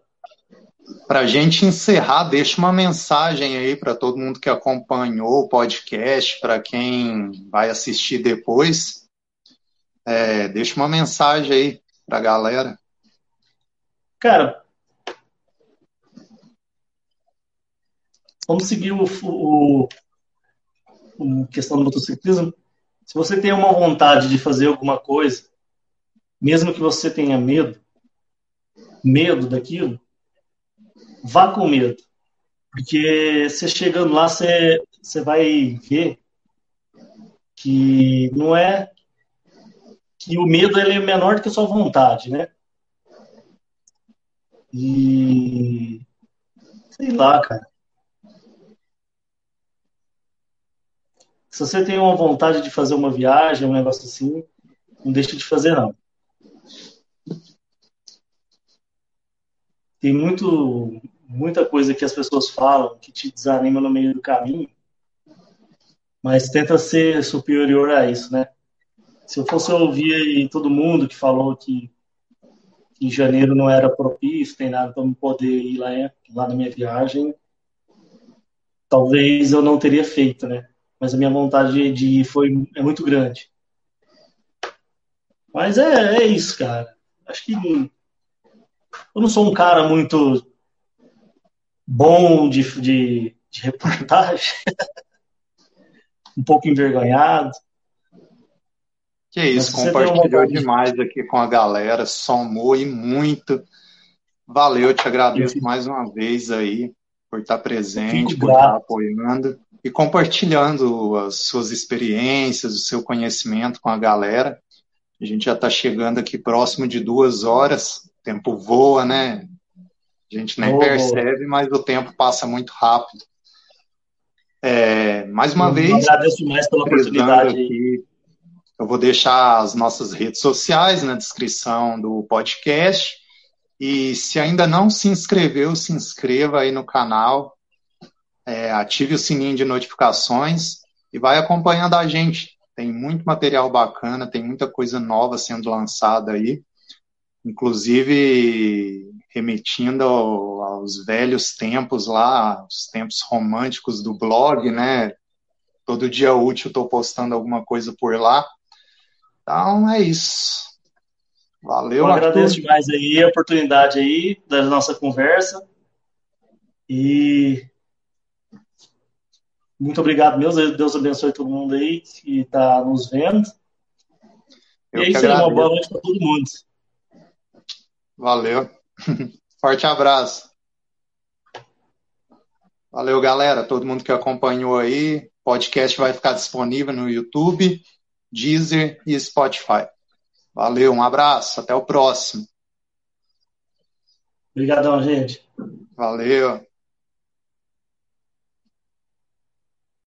Para a gente encerrar, deixa uma mensagem aí para todo mundo que acompanhou o podcast, para quem vai assistir depois. É, deixa uma mensagem aí para a galera. Cara, vamos seguir o, o, questão do motociclismo, se você tem uma vontade de fazer alguma coisa, mesmo que você tenha medo, medo daquilo, vá com medo. Porque você chegando lá, você, você vai ver que não é que o medo ele é menor do que a sua vontade, né? E sei lá, cara. Se você tem uma vontade de fazer uma viagem, um negócio assim, não deixe de fazer não. Tem muito muita coisa que as pessoas falam que te desanima no meio do caminho, mas tenta ser superior a isso, né? Se eu fosse ouvir todo mundo que falou que, que janeiro não era propício, tem nada para me poder ir lá, lá na minha viagem, talvez eu não teria feito, né? Mas a minha vontade de ir foi, é muito grande. Mas é, é isso, cara. Acho que eu não sou um cara muito bom de, de, de reportagem, *laughs* um pouco envergonhado. Que isso, compartilhou demais aqui com a galera, somou e muito. Valeu, te agradeço fico... mais uma vez aí por estar presente, por estar apoiando e compartilhando as suas experiências, o seu conhecimento com a galera. A gente já está chegando aqui próximo de duas horas, o tempo voa, né? A gente nem oh, percebe, mas o tempo passa muito rápido. É, mais uma eu vez. Agradeço mais pela oportunidade. Aqui, eu vou deixar as nossas redes sociais na descrição do podcast. E se ainda não se inscreveu, se inscreva aí no canal, é, ative o sininho de notificações e vai acompanhando a gente. Tem muito material bacana, tem muita coisa nova sendo lançada aí. Inclusive, remetindo aos velhos tempos lá, os tempos românticos do blog, né? Todo dia útil estou postando alguma coisa por lá. Então é isso. Valeu, Eu agradeço demais aí a oportunidade aí da nossa conversa. E muito obrigado mesmo. Deus abençoe todo mundo aí que está nos vendo. Eu e é isso aí, uma boa noite para todo mundo. Valeu. *laughs* Forte abraço. Valeu, galera. Todo mundo que acompanhou aí. Podcast vai ficar disponível no YouTube, Deezer e Spotify. Valeu, um abraço. Até o próximo. Obrigadão, gente. Valeu.